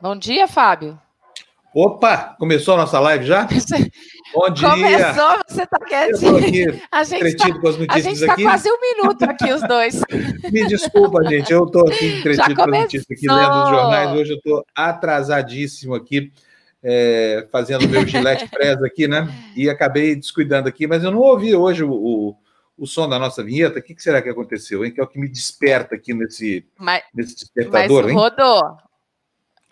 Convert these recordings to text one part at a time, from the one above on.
Bom dia, Fábio. Opa, começou a nossa live já? Bom dia. Começou, você está quietinho. A gente está com as notícias a gente está quase um minuto aqui, os dois. Me desculpa, gente, eu estou aqui entretido com as notícias aqui, lendo os jornais. Hoje eu estou atrasadíssimo aqui, é, fazendo meu gilete presa aqui, né? E acabei descuidando aqui, mas eu não ouvi hoje o, o, o som da nossa vinheta. O que, que, será que aconteceu, hein? Que é o que me desperta aqui nesse, mas, nesse despertador, mas hein? Rodou.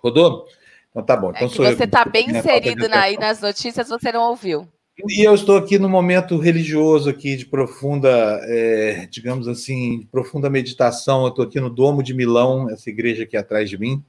Rodou? Então tá bom. Então é você está bem inserido na, aí nas notícias, você não ouviu. E eu estou aqui no momento religioso aqui de profunda, é, digamos assim, de profunda meditação. Eu estou aqui no Domo de Milão, essa igreja aqui atrás de mim.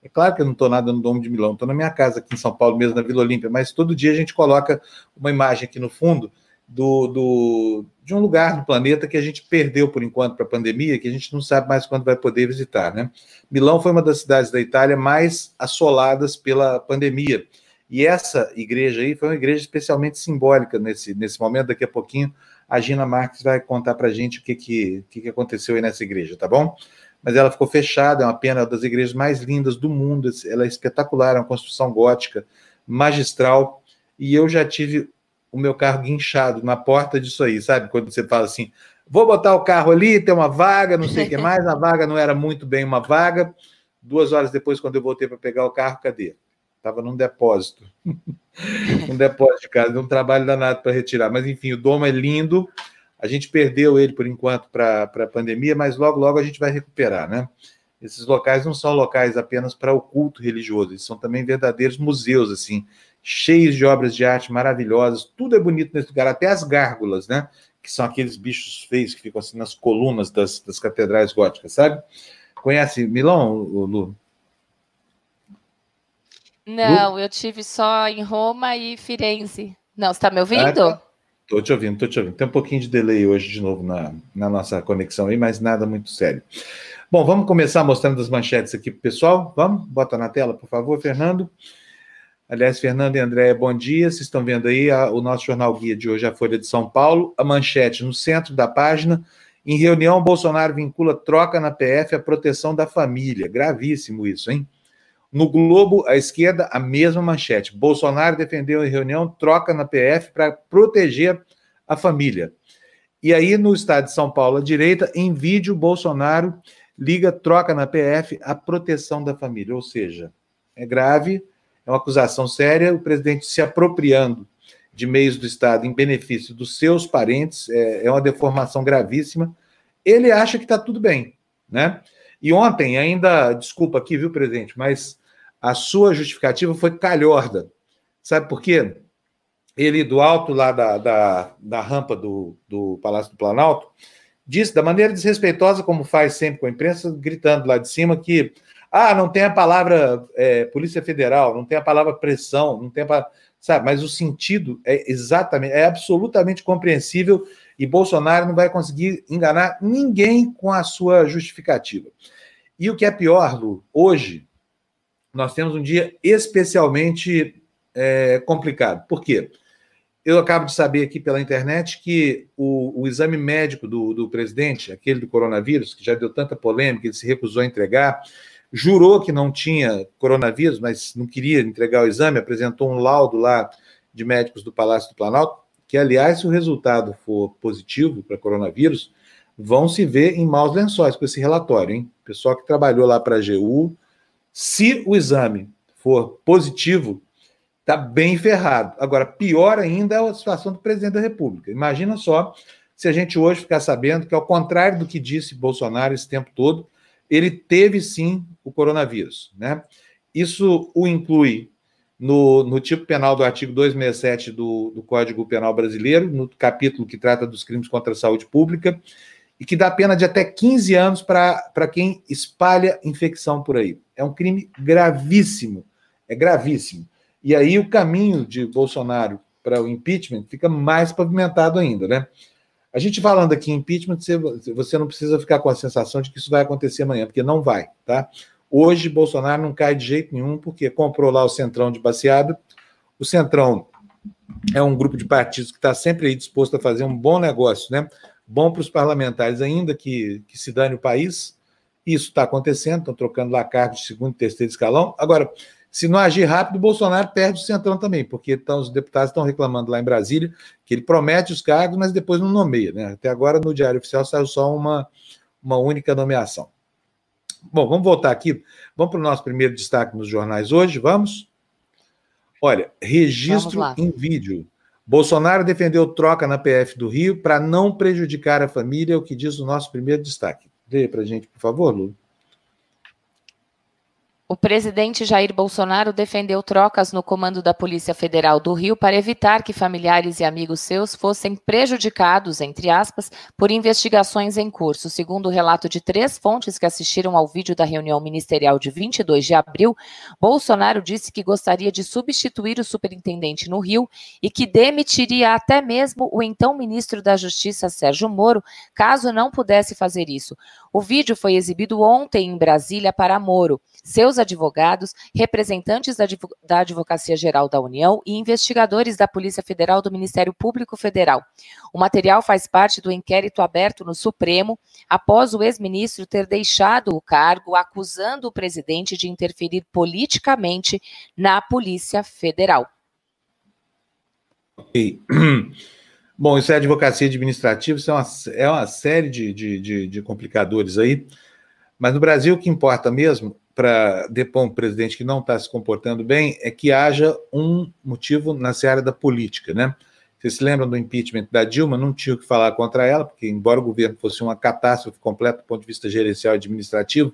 É claro que eu não estou nada no Domo de Milão, estou na minha casa aqui em São Paulo, mesmo na Vila Olímpia, mas todo dia a gente coloca uma imagem aqui no fundo do, do, de um lugar do planeta que a gente perdeu por enquanto para a pandemia, que a gente não sabe mais quando vai poder visitar. Né? Milão foi uma das cidades da Itália mais assoladas pela pandemia. E essa igreja aí foi uma igreja especialmente simbólica nesse, nesse momento. Daqui a pouquinho a Gina Marques vai contar para a gente o que, que, que, aconteceu aí nessa igreja, tá bom? Mas ela ficou fechada, é uma pena, das igrejas mais lindas do mundo. Ela é espetacular, é uma construção gótica, magistral. E eu já tive o meu carro guinchado na porta disso aí, sabe? Quando você fala assim, vou botar o carro ali, tem uma vaga, não sei o que mais, a vaga não era muito bem uma vaga. Duas horas depois, quando eu voltei para pegar o carro, cadê? Estava num depósito. um depósito de casa, um trabalho danado para retirar. Mas, enfim, o domo é lindo. A gente perdeu ele por enquanto para a pandemia, mas logo, logo a gente vai recuperar, né? Esses locais não são locais apenas para o culto religioso, eles são também verdadeiros museus, assim, cheios de obras de arte maravilhosas, tudo é bonito nesse lugar, até as gárgulas, né? Que são aqueles bichos feios que ficam assim nas colunas das, das catedrais góticas, sabe? Conhece Milão, Lu? Não, Lu? eu tive só em Roma e Firenze. Não, você está me ouvindo? Estou ah, te ouvindo, estou te ouvindo. Tem um pouquinho de delay hoje de novo na, na nossa conexão aí, mas nada muito sério. Bom, vamos começar mostrando as manchetes aqui para o pessoal. Vamos? Bota na tela, por favor, Fernando. Aliás, Fernando e André, bom dia. Vocês estão vendo aí a, o nosso jornal guia de hoje, a Folha de São Paulo. A manchete no centro da página. Em reunião, Bolsonaro vincula troca na PF à proteção da família. Gravíssimo isso, hein? No Globo, à esquerda, a mesma manchete. Bolsonaro defendeu em reunião troca na PF para proteger a família. E aí, no estado de São Paulo, à direita, em vídeo, Bolsonaro liga troca na PF à proteção da família. Ou seja, é grave, é uma acusação séria, o presidente se apropriando de meios do Estado em benefício dos seus parentes, é, é uma deformação gravíssima. Ele acha que está tudo bem, né? E ontem, ainda, desculpa aqui, viu, presidente, mas a sua justificativa foi calhorda. Sabe por quê? Ele, do alto lá da, da, da rampa do, do Palácio do Planalto, disse, da maneira desrespeitosa, como faz sempre com a imprensa, gritando lá de cima que ah, não tem a palavra é, Polícia Federal, não tem a palavra pressão, não tem a palavra, sabe? Mas o sentido é exatamente, é absolutamente compreensível e Bolsonaro não vai conseguir enganar ninguém com a sua justificativa. E o que é pior, Lu, hoje nós temos um dia especialmente é, complicado. Por quê? Eu acabo de saber aqui pela internet que o, o exame médico do, do presidente, aquele do coronavírus, que já deu tanta polêmica, ele se recusou a entregar, jurou que não tinha coronavírus, mas não queria entregar o exame, apresentou um laudo lá de médicos do Palácio do Planalto, que, aliás, se o resultado for positivo para coronavírus, vão se ver em maus lençóis com esse relatório, hein? Pessoal que trabalhou lá para a AGU, se o exame for positivo, está bem ferrado. Agora, pior ainda é a situação do presidente da República. Imagina só se a gente hoje ficar sabendo que, ao contrário do que disse Bolsonaro esse tempo todo, ele teve sim o coronavírus. Né? Isso o inclui no, no tipo penal do artigo 267 do, do Código Penal Brasileiro, no capítulo que trata dos crimes contra a saúde pública, e que dá pena de até 15 anos para quem espalha infecção por aí. É um crime gravíssimo, é gravíssimo. E aí o caminho de Bolsonaro para o impeachment fica mais pavimentado ainda, né? A gente falando aqui em impeachment, você não precisa ficar com a sensação de que isso vai acontecer amanhã, porque não vai, tá? Hoje, Bolsonaro não cai de jeito nenhum, porque comprou lá o Centrão de baseado. O Centrão é um grupo de partidos que está sempre disposto a fazer um bom negócio, né? Bom para os parlamentares, ainda que, que se dane o país. Isso está acontecendo, estão trocando lá cargos de segundo e terceiro escalão. Agora, se não agir rápido, o Bolsonaro perde o centrão também, porque então, os deputados estão reclamando lá em Brasília que ele promete os cargos, mas depois não nomeia. Né? Até agora, no Diário Oficial, saiu só uma, uma única nomeação. Bom, vamos voltar aqui. Vamos para o nosso primeiro destaque nos jornais hoje, vamos? Olha, registro em vídeo. Bolsonaro defendeu troca na PF do Rio para não prejudicar a família, é o que diz o nosso primeiro destaque. Dê para a gente, por favor, Lula. O presidente Jair Bolsonaro defendeu trocas no comando da Polícia Federal do Rio para evitar que familiares e amigos seus fossem prejudicados, entre aspas, por investigações em curso. Segundo o relato de três fontes que assistiram ao vídeo da reunião ministerial de 22 de abril, Bolsonaro disse que gostaria de substituir o superintendente no Rio e que demitiria até mesmo o então ministro da Justiça, Sérgio Moro, caso não pudesse fazer isso. O vídeo foi exibido ontem em Brasília para Moro, seus advogados, representantes da Advocacia Geral da União e investigadores da Polícia Federal do Ministério Público Federal. O material faz parte do inquérito aberto no Supremo após o ex-ministro ter deixado o cargo, acusando o presidente de interferir politicamente na Polícia Federal. Ok. Bom, isso é advocacia administrativa, isso é uma, é uma série de, de, de, de complicadores aí. Mas no Brasil, o que importa mesmo para depor um presidente que não está se comportando bem é que haja um motivo na seara da política, né? Vocês se lembram do impeachment da Dilma? Não tinha o que falar contra ela, porque, embora o governo fosse uma catástrofe completa do ponto de vista gerencial e administrativo,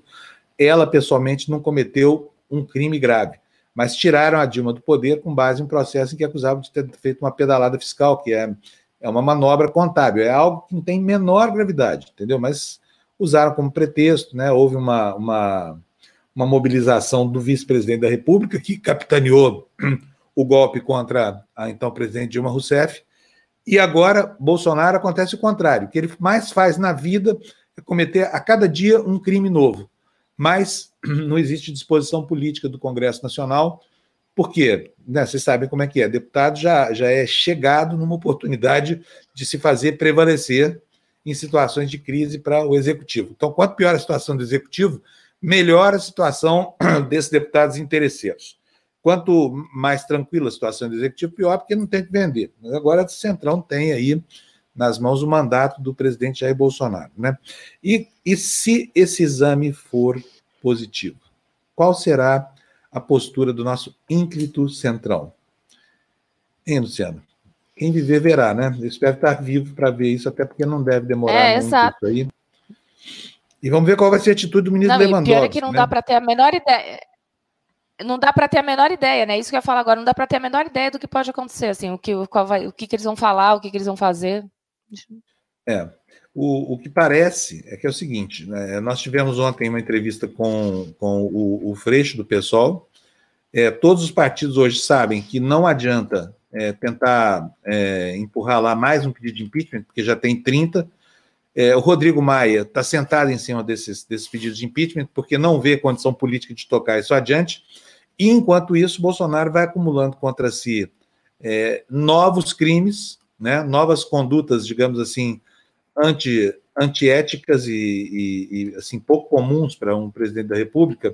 ela pessoalmente não cometeu um crime grave. Mas tiraram a Dilma do poder com base em um processo em que acusavam de ter feito uma pedalada fiscal, que é é uma manobra contábil, é algo que não tem menor gravidade, entendeu? Mas usaram como pretexto, né? Houve uma, uma, uma mobilização do vice-presidente da República, que capitaneou o golpe contra a então presidente Dilma Rousseff, e agora Bolsonaro acontece o contrário, o que ele mais faz na vida é cometer a cada dia um crime novo. Mas não existe disposição política do Congresso Nacional porque né, vocês sabem como é que é, deputado já, já é chegado numa oportunidade de se fazer prevalecer em situações de crise para o executivo. Então, quanto pior a situação do executivo, melhor a situação desses deputados interesseiros. Quanto mais tranquila a situação do executivo, pior, porque não tem que vender. Mas agora o Centrão tem aí nas mãos o mandato do presidente Jair Bolsonaro. Né? E, e se esse exame for positivo, qual será a postura do nosso ínclito centrão. Hein, Luciano? Quem viver verá, né? Eu espero estar vivo para ver isso, até porque não deve demorar é, muito exato. isso aí. E vamos ver qual vai ser a atitude do ministro não, Lewandowski. Pior é que não né? dá para ter a menor ideia. Não dá para ter a menor ideia, né? Isso que eu ia falar agora, não dá para ter a menor ideia do que pode acontecer, assim, o que, vai, o que, que eles vão falar, o que, que eles vão fazer. É. O, o que parece é que é o seguinte: né? nós tivemos ontem uma entrevista com, com o, o Freixo do PSOL. É, todos os partidos hoje sabem que não adianta é, tentar é, empurrar lá mais um pedido de impeachment, porque já tem 30. É, o Rodrigo Maia está sentado em cima desses, desses pedidos de impeachment, porque não vê condição política de tocar isso adiante. E, enquanto isso, Bolsonaro vai acumulando contra si é, novos crimes, né, novas condutas, digamos assim, anti, antiéticas e, e, e assim pouco comuns para um presidente da República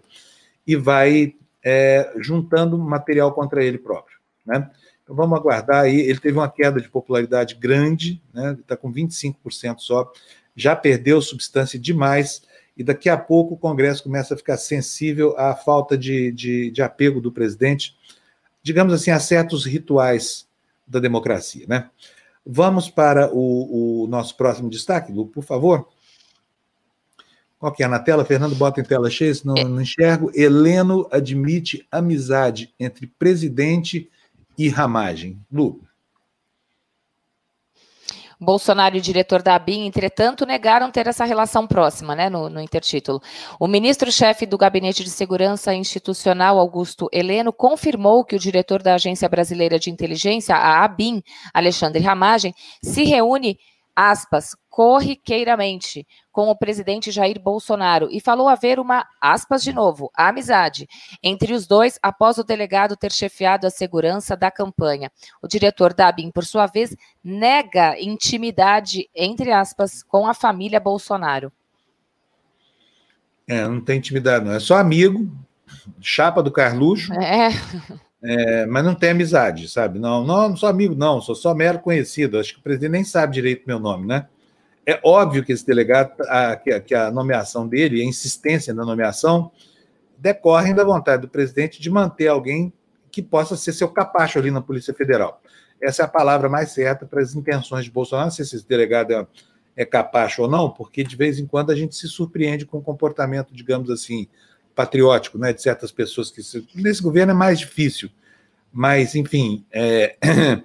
e vai é, juntando material contra ele próprio, né? Então vamos aguardar aí. Ele teve uma queda de popularidade grande, né? Está com 25% só, já perdeu substância demais e daqui a pouco o Congresso começa a ficar sensível à falta de, de, de apego do presidente, digamos assim, a certos rituais da democracia, né? Vamos para o, o nosso próximo destaque, Lu, por favor. Qual que é na tela? Fernando, bota em tela cheia, senão não enxergo. Heleno admite amizade entre presidente e ramagem. Lu. Bolsonaro e o diretor da ABIN, entretanto, negaram ter essa relação próxima, né, no, no intertítulo. O ministro-chefe do Gabinete de Segurança Institucional, Augusto Heleno, confirmou que o diretor da Agência Brasileira de Inteligência, a ABIN, Alexandre Ramagem, se reúne aspas, corriqueiramente com o presidente Jair Bolsonaro e falou haver uma, aspas de novo, amizade entre os dois após o delegado ter chefiado a segurança da campanha. O diretor da ABIN, por sua vez, nega intimidade, entre aspas, com a família Bolsonaro. É, não tem intimidade, não. É só amigo, chapa do Carluxo. É. é. mas não tem amizade, sabe? Não, não, não sou amigo, não, sou só mero conhecido. Acho que o presidente nem sabe direito meu nome, né? É óbvio que esse delegado, a, que, que a nomeação dele, a insistência na nomeação, decorrem da vontade do presidente de manter alguém que possa ser seu capacho ali na Polícia Federal. Essa é a palavra mais certa para as intenções de Bolsonaro, se esse delegado é, é capacho ou não, porque de vez em quando a gente se surpreende com o comportamento, digamos assim, patriótico, né, de certas pessoas que se... nesse governo é mais difícil, mas enfim, é,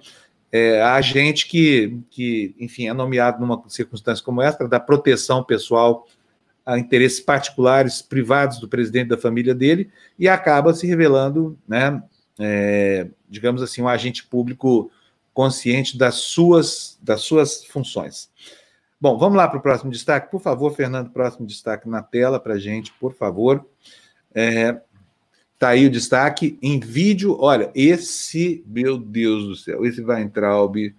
é, há gente que, que, enfim, é nomeado numa circunstância como essa para dar proteção pessoal a interesses particulares, privados do presidente da família dele e acaba se revelando, né, é, digamos assim, um agente público consciente das suas, das suas funções. Bom, vamos lá para o próximo destaque. Por favor, Fernando, próximo destaque na tela para a gente, por favor. É, tá aí o destaque em vídeo. Olha, esse, meu Deus do céu, esse Weintraub.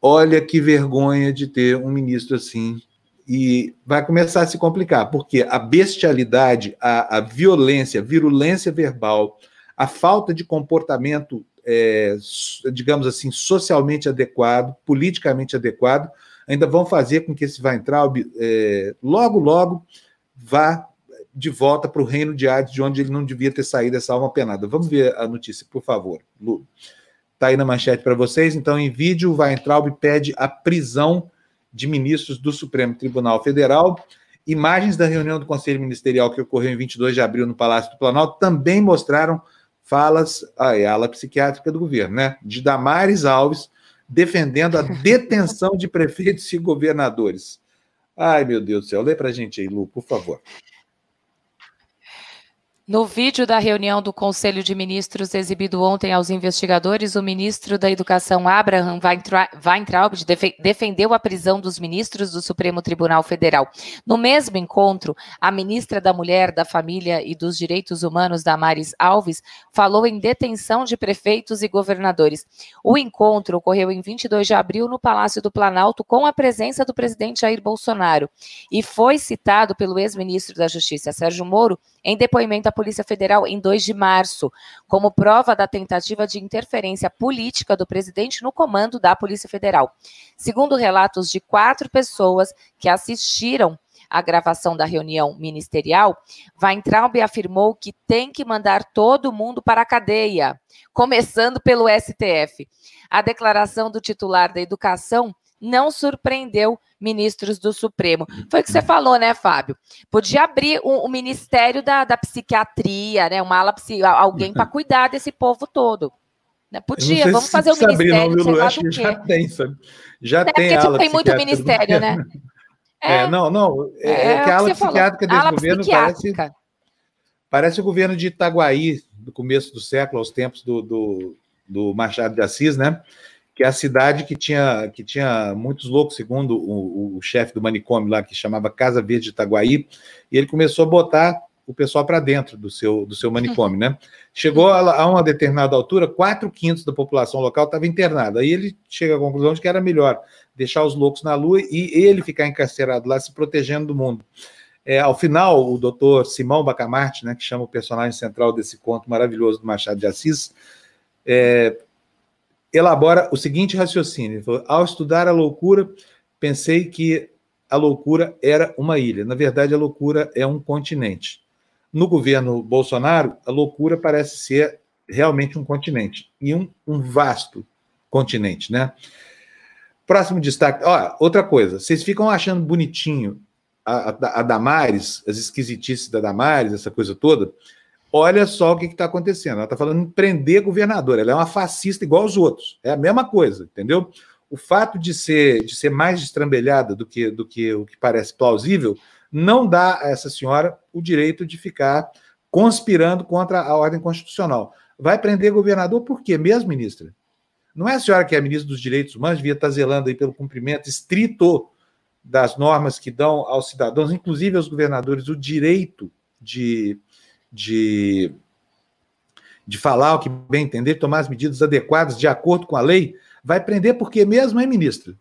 Olha que vergonha de ter um ministro assim. E vai começar a se complicar, porque a bestialidade, a, a violência, a virulência verbal, a falta de comportamento, é, digamos assim, socialmente adequado, politicamente adequado, ainda vão fazer com que esse Weintraub, é, logo, logo, vá de volta para o reino de Hades, de onde ele não devia ter saído essa alma penada. Vamos ver a notícia, por favor, Lu. Está aí na manchete para vocês. Então, em vídeo, o Weintraub pede a prisão de ministros do Supremo Tribunal Federal. Imagens da reunião do Conselho Ministerial que ocorreu em 22 de abril no Palácio do Planalto também mostraram falas, a ala psiquiátrica do governo, né? De Damares Alves, defendendo a detenção de prefeitos e governadores. Ai, meu Deus do céu. Lê para a gente aí, Lu, por favor. No vídeo da reunião do Conselho de Ministros exibido ontem aos investigadores, o ministro da Educação, Abraham Weintraub, defendeu a prisão dos ministros do Supremo Tribunal Federal. No mesmo encontro, a ministra da Mulher, da Família e dos Direitos Humanos, Damares Alves, falou em detenção de prefeitos e governadores. O encontro ocorreu em 22 de abril no Palácio do Planalto com a presença do presidente Jair Bolsonaro e foi citado pelo ex-ministro da Justiça, Sérgio Moro, em depoimento à Polícia Federal em 2 de março, como prova da tentativa de interferência política do presidente no comando da Polícia Federal. Segundo relatos de quatro pessoas que assistiram à gravação da reunião ministerial, Weintraub afirmou que tem que mandar todo mundo para a cadeia, começando pelo STF. A declaração do titular da Educação não surpreendeu ministros do Supremo. Foi o que você falou, né, Fábio? Podia abrir o, o Ministério da, da, Psiquiatria, né? Uma ala alguém para cuidar desse povo todo. Né? Podia, vamos fazer o Ministério. Abrir, não, acho que já tem, sabe? Já é tem. Porque tipo, tem muito ministério, né? É, é, não, não. É, é, é que a ala psiquiátrica desse ala governo parece, parece o governo de Itaguaí, do começo do século, aos tempos do, do, do Machado de Assis, né? Que é a cidade que tinha, que tinha muitos loucos, segundo o, o chefe do manicômio lá, que chamava Casa Verde de Itaguaí, e ele começou a botar o pessoal para dentro do seu, do seu manicômio, né? Chegou a, a, uma determinada altura, quatro quintos da população local estava internada. Aí ele chega à conclusão de que era melhor deixar os loucos na lua e ele ficar encarcerado lá, se protegendo do mundo. É, ao final, o doutor Simão Bacamarte, né, que chama o personagem central desse conto maravilhoso do Machado de Assis, é, elabora o seguinte raciocínio: ao estudar a loucura, pensei que a loucura era uma ilha. Na verdade, a loucura é um continente. No governo Bolsonaro, a loucura parece ser realmente um continente e um, um vasto continente, né? Próximo destaque. Ó, outra coisa, vocês ficam achando bonitinho a, a, a Damares, as esquisitices da Damares, essa coisa toda. Olha só o que está acontecendo. Ela está falando em prender governador. Ela é uma fascista igual aos outros. É a mesma coisa, entendeu? O fato de ser, de ser mais destrambelhada do que, do que o que parece plausível não dá a essa senhora o direito de ficar conspirando contra a ordem constitucional. Vai prender governador por quê mesmo, ministra? Não é a senhora que é ministra dos Direitos Humanos, devia estar zelando aí pelo cumprimento estrito das normas que dão aos cidadãos, inclusive aos governadores, o direito de de, de falar o que bem entender, tomar as medidas adequadas de acordo com a lei, vai prender porque mesmo, é ministro.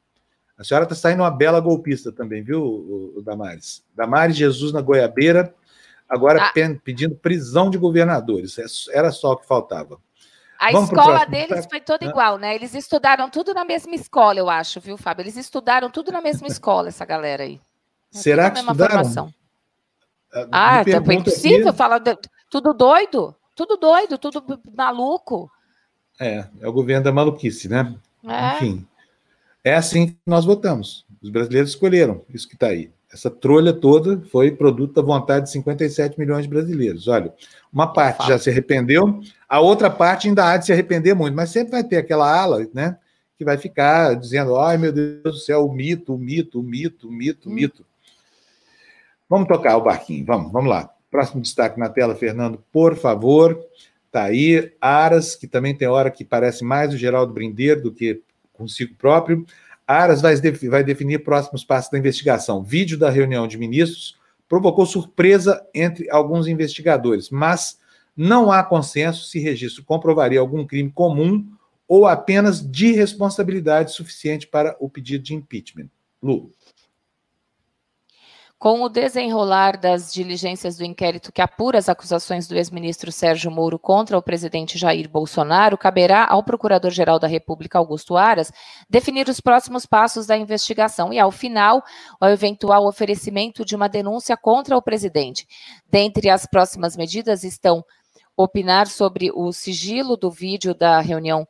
A senhora está saindo uma bela golpista também, viu, Damares? Damares Jesus na Goiabeira, agora ah. pedindo prisão de governadores. É era só o que faltava. A Vamos escola deles foi toda igual, né? Eles estudaram tudo na mesma escola, eu acho, viu, Fábio? Eles estudaram tudo na mesma escola, essa galera aí. É Será que estudaram? Formação. Ah, é impossível aqui... falar de... tudo doido, tudo doido, tudo maluco. É, é o governo da maluquice, né? É. Enfim, é assim que nós votamos. Os brasileiros escolheram isso que está aí. Essa trolha toda foi produto da vontade de 57 milhões de brasileiros. Olha, uma parte já se arrependeu, a outra parte ainda há de se arrepender muito, mas sempre vai ter aquela ala, né, que vai ficar dizendo: ai meu Deus do céu, o mito, o mito, o mito, o mito, o hum. mito. Vamos tocar o barquinho, vamos, vamos lá. Próximo destaque na tela, Fernando, por favor. Tá aí, Aras, que também tem hora que parece mais o Geraldo Brindeiro do que consigo próprio. Aras vai, vai definir próximos passos da investigação. Vídeo da reunião de ministros provocou surpresa entre alguns investigadores, mas não há consenso se registro comprovaria algum crime comum ou apenas de responsabilidade suficiente para o pedido de impeachment. Lu. Com o desenrolar das diligências do inquérito que apura as acusações do ex-ministro Sérgio Moro contra o presidente Jair Bolsonaro, caberá ao Procurador-Geral da República, Augusto Aras, definir os próximos passos da investigação e, ao final, o eventual oferecimento de uma denúncia contra o presidente. Dentre as próximas medidas estão opinar sobre o sigilo do vídeo da reunião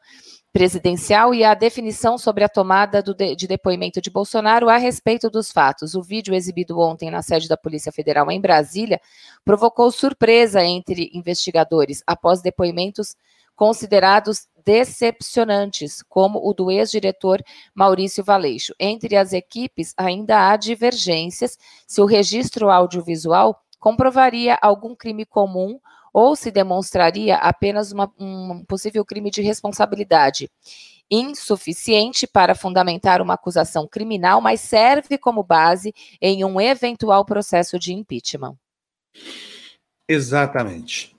presidencial e a definição sobre a tomada de, de, depoimento de Bolsonaro a respeito dos fatos. O vídeo exibido ontem na sede da Polícia Federal em Brasília provocou surpresa entre investigadores após depoimentos considerados decepcionantes, como o do ex-diretor Maurício Valeixo. Entre as equipes, ainda há divergências se o registro audiovisual comprovaria algum crime comum ou se demonstraria apenas uma, um possível crime de responsabilidade insuficiente para fundamentar uma acusação criminal, mas serve como base em um eventual processo de impeachment. Exatamente.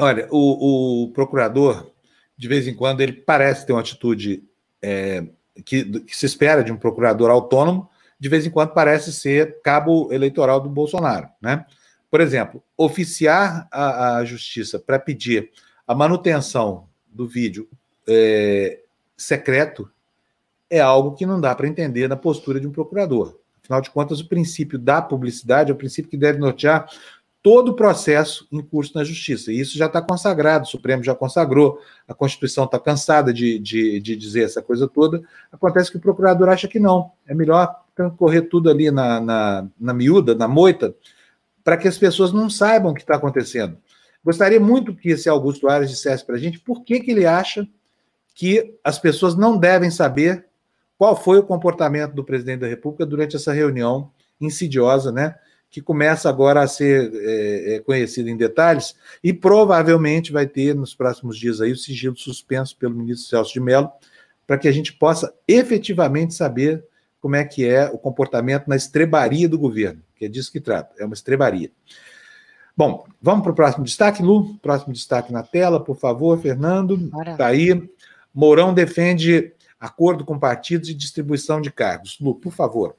Olha, o, o procurador, de vez em quando, ele parece ter uma atitude é, que, que se espera de um procurador autônomo, de vez em quando parece ser cabo eleitoral do Bolsonaro, né? Por exemplo, oficiar a, a justiça para pedir a manutenção do vídeo é, secreto é algo que não dá para entender na postura de um procurador. Afinal de contas, o princípio da publicidade é o princípio que deve nortear todo o processo em curso na justiça. E isso já está consagrado, o Supremo já consagrou, a Constituição está cansada de, de, de, dizer essa coisa toda. Acontece que o procurador acha que não. É melhor correr tudo ali na, na, na miúda, na moita, para que as pessoas não saibam o que está acontecendo. Gostaria muito que esse Augusto Ares dissesse para a gente por que, que ele acha que as pessoas não devem saber qual foi o comportamento do presidente da República durante essa reunião insidiosa, né? Que começa agora a ser é, é, conhecida em detalhes e provavelmente vai ter nos próximos dias aí o sigilo suspenso pelo ministro Celso de Mello, para que a gente possa efetivamente saber como é que é o comportamento na estrebaria do governo que é disso que trata, é uma estrebaria. Bom, vamos para o próximo destaque, Lu? Próximo destaque na tela, por favor, Fernando. Está aí. Mourão defende acordo com partidos e distribuição de cargos. Lu, por favor.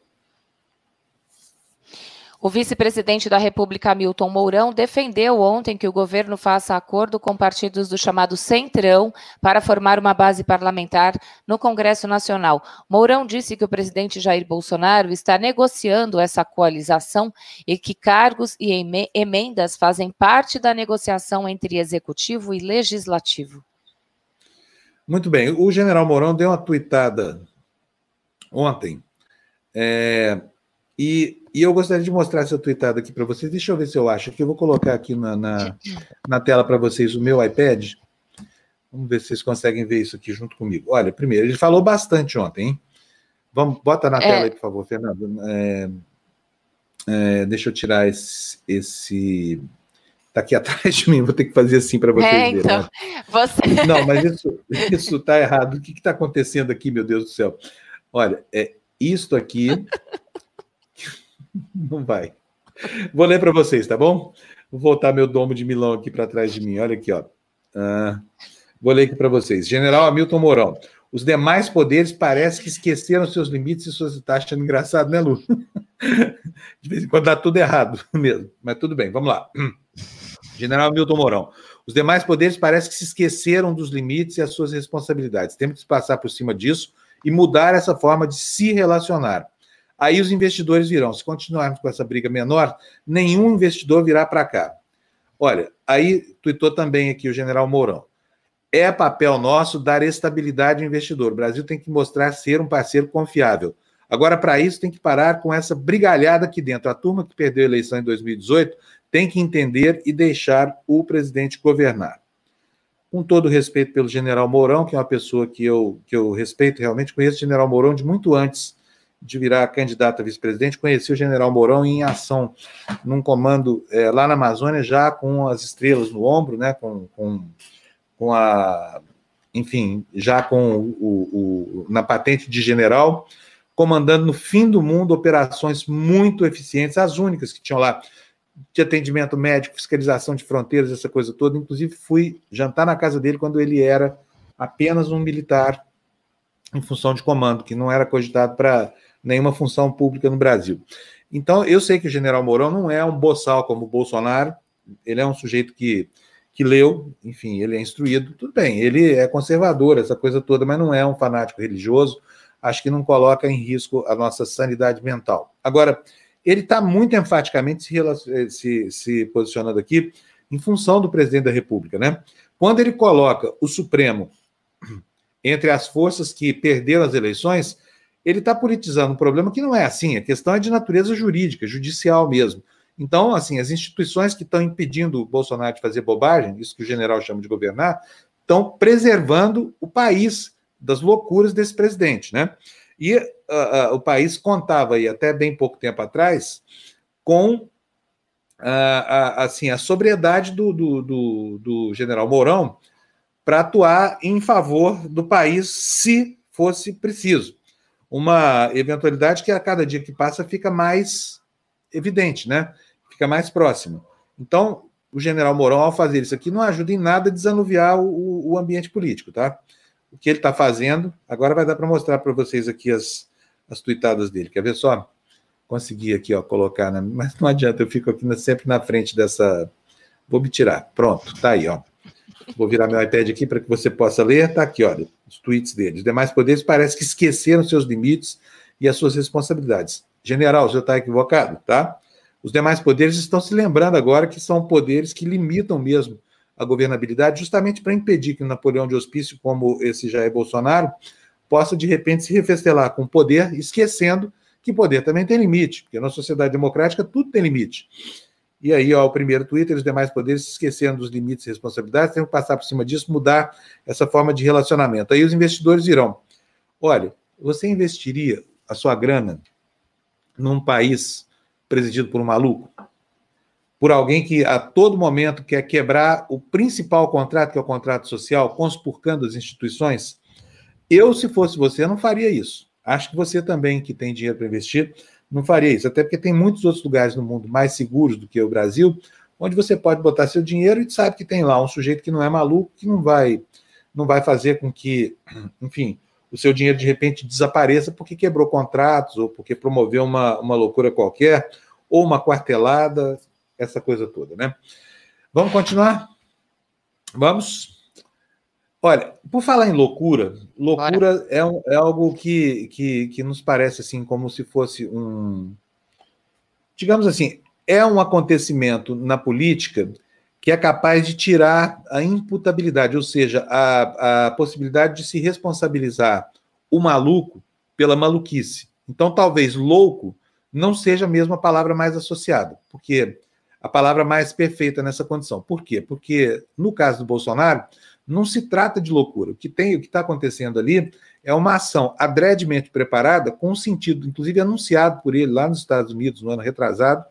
O vice-presidente da República, Milton Mourão, defendeu ontem que o governo faça acordo com partidos do chamado Centrão para formar uma base parlamentar no Congresso Nacional. Mourão disse que o presidente Jair Bolsonaro está negociando essa coalização e que cargos e emendas fazem parte da negociação entre executivo e legislativo. Muito bem. O general Mourão deu uma tuitada ontem. É, e e eu gostaria de mostrar essa tweetada aqui para vocês. Deixa eu ver se eu acho aqui. Eu vou colocar aqui na, na, na tela para vocês o meu iPad. Vamos ver se vocês conseguem ver isso aqui junto comigo. Olha, primeiro, ele falou bastante ontem, hein? Vamos, bota na é. tela aí, por favor, Fernando. É, é, deixa eu tirar esse, esse. Tá aqui atrás de mim, vou ter que fazer assim para vocês é, verem. Então, né? você... Não, mas isso, isso tá errado. O que está acontecendo aqui, meu Deus do céu? Olha, é isto aqui Não vai. Vou ler para vocês, tá bom? Vou voltar meu domo de Milão aqui para trás de mim. Olha aqui, ó. Ah, vou ler aqui para vocês. General Hamilton Mourão. Os demais poderes parece que esqueceram seus limites e suas. Está achando engraçado, né, Lu? De vez em quando dá tudo errado mesmo. Mas tudo bem, vamos lá. General Milton Mourão. Os demais poderes parece que se esqueceram dos limites e as suas responsabilidades. Temos que passar por cima disso e mudar essa forma de se relacionar. Aí os investidores virão. Se continuarmos com essa briga menor, nenhum investidor virá para cá. Olha, aí tuitou também aqui o general Mourão. É papel nosso dar estabilidade ao investidor. O Brasil tem que mostrar ser um parceiro confiável. Agora, para isso, tem que parar com essa brigalhada aqui dentro. A turma que perdeu a eleição em 2018 tem que entender e deixar o presidente governar. Com todo respeito pelo general Mourão, que é uma pessoa que eu, que eu respeito realmente, conheço o general Mourão de muito antes de virar candidato a vice-presidente, conheci o general Mourão em ação, num comando é, lá na Amazônia, já com as estrelas no ombro, né, com, com, com a. Enfim, já com o, o, na patente de general, comandando no fim do mundo operações muito eficientes, as únicas que tinham lá de atendimento médico, fiscalização de fronteiras, essa coisa toda. Inclusive, fui jantar na casa dele quando ele era apenas um militar em função de comando, que não era cogitado para nenhuma função pública no Brasil. Então, eu sei que o general Mourão não é um boçal como o Bolsonaro, ele é um sujeito que, que leu, enfim, ele é instruído, tudo bem, ele é conservador, essa coisa toda, mas não é um fanático religioso, acho que não coloca em risco a nossa sanidade mental. Agora, ele está muito enfaticamente se, se, se posicionando aqui em função do presidente da República, né? Quando ele coloca o Supremo entre as forças que perderam as eleições, ele está politizando um problema que não é assim, a questão é de natureza jurídica, judicial mesmo. Então, assim, as instituições que estão impedindo o Bolsonaro de fazer bobagem, isso que o general chama de governar, estão preservando o país das loucuras desse presidente, né? E uh, uh, o país contava aí até bem pouco tempo atrás com uh, a, assim a sobriedade do, do, do, do general Mourão para atuar em favor do país se fosse preciso uma eventualidade que a cada dia que passa fica mais evidente, né? Fica mais próxima. Então, o general Mourão, ao fazer isso aqui, não ajuda em nada a desanuviar o, o ambiente político, tá? O que ele está fazendo, agora vai dar para mostrar para vocês aqui as, as tuitadas dele. Quer ver só? Consegui aqui, ó, colocar, na... mas não adianta, eu fico aqui sempre na frente dessa. Vou me tirar. Pronto, tá aí, ó. Vou virar meu iPad aqui para que você possa ler. Está aqui, olha, os tweets dele. Os demais poderes parece que esqueceram seus limites e as suas responsabilidades. General, o senhor está equivocado, tá? Os demais poderes estão se lembrando agora que são poderes que limitam mesmo a governabilidade, justamente para impedir que Napoleão de Hospício, como esse Jair Bolsonaro, possa de repente se refestelar com poder, esquecendo que poder também tem limite, porque na sociedade democrática tudo tem limite. E aí, ó, o primeiro Twitter, os demais poderes se esquecendo dos limites e responsabilidades, tem que passar por cima disso, mudar essa forma de relacionamento. Aí os investidores dirão: olha, você investiria a sua grana num país presidido por um maluco? Por alguém que a todo momento quer quebrar o principal contrato, que é o contrato social, conspurcando as instituições? Eu, se fosse você, não faria isso. Acho que você também, que tem dinheiro para investir, não faria isso, até porque tem muitos outros lugares no mundo mais seguros do que o Brasil, onde você pode botar seu dinheiro e sabe que tem lá um sujeito que não é maluco, que não vai, não vai fazer com que, enfim, o seu dinheiro de repente desapareça porque quebrou contratos ou porque promoveu uma, uma loucura qualquer, ou uma quartelada, essa coisa toda, né? Vamos continuar? Vamos? Olha, por falar em loucura, loucura é, é, algo que, que, que nos parece assim como se fosse um. Digamos assim, é um acontecimento na política que é capaz de tirar a imputabilidade, ou seja, a, a possibilidade de se responsabilizar o maluco pela maluquice. Então, talvez louco não seja mesmo a palavra mais associada, porque a palavra mais perfeita nessa condição. Por quê? Porque no caso do Bolsonaro, não se trata de loucura. O que tem, o que está acontecendo ali é uma ação adredemente preparada, com sentido, inclusive anunciado por ele lá nos Estados Unidos no ano retrasado,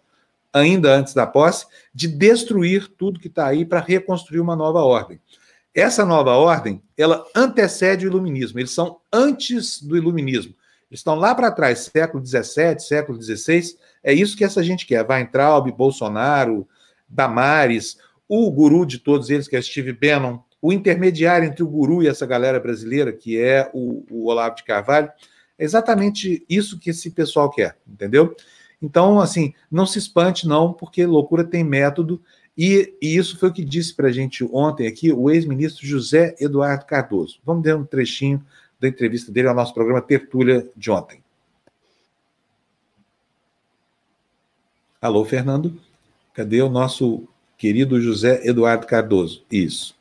ainda antes da posse, de destruir tudo que está aí para reconstruir uma nova ordem. Essa nova ordem, ela antecede o iluminismo. Eles são antes do iluminismo. Eles estão lá para trás, século XVII, século XVI. É isso que essa gente quer. Weintraub, Bolsonaro, Damares, o guru de todos eles, que é Steve Bannon, o intermediário entre o guru e essa galera brasileira, que é o, o Olavo de Carvalho, é exatamente isso que esse pessoal quer, entendeu? Então, assim, não se espante, não, porque loucura tem método, e, e isso foi o que disse para a gente ontem aqui o ex-ministro José Eduardo Cardoso. Vamos ver um trechinho da entrevista dele ao nosso programa Tertúlia de ontem. Alô, Fernando? Cadê o nosso querido José Eduardo Cardoso? Isso.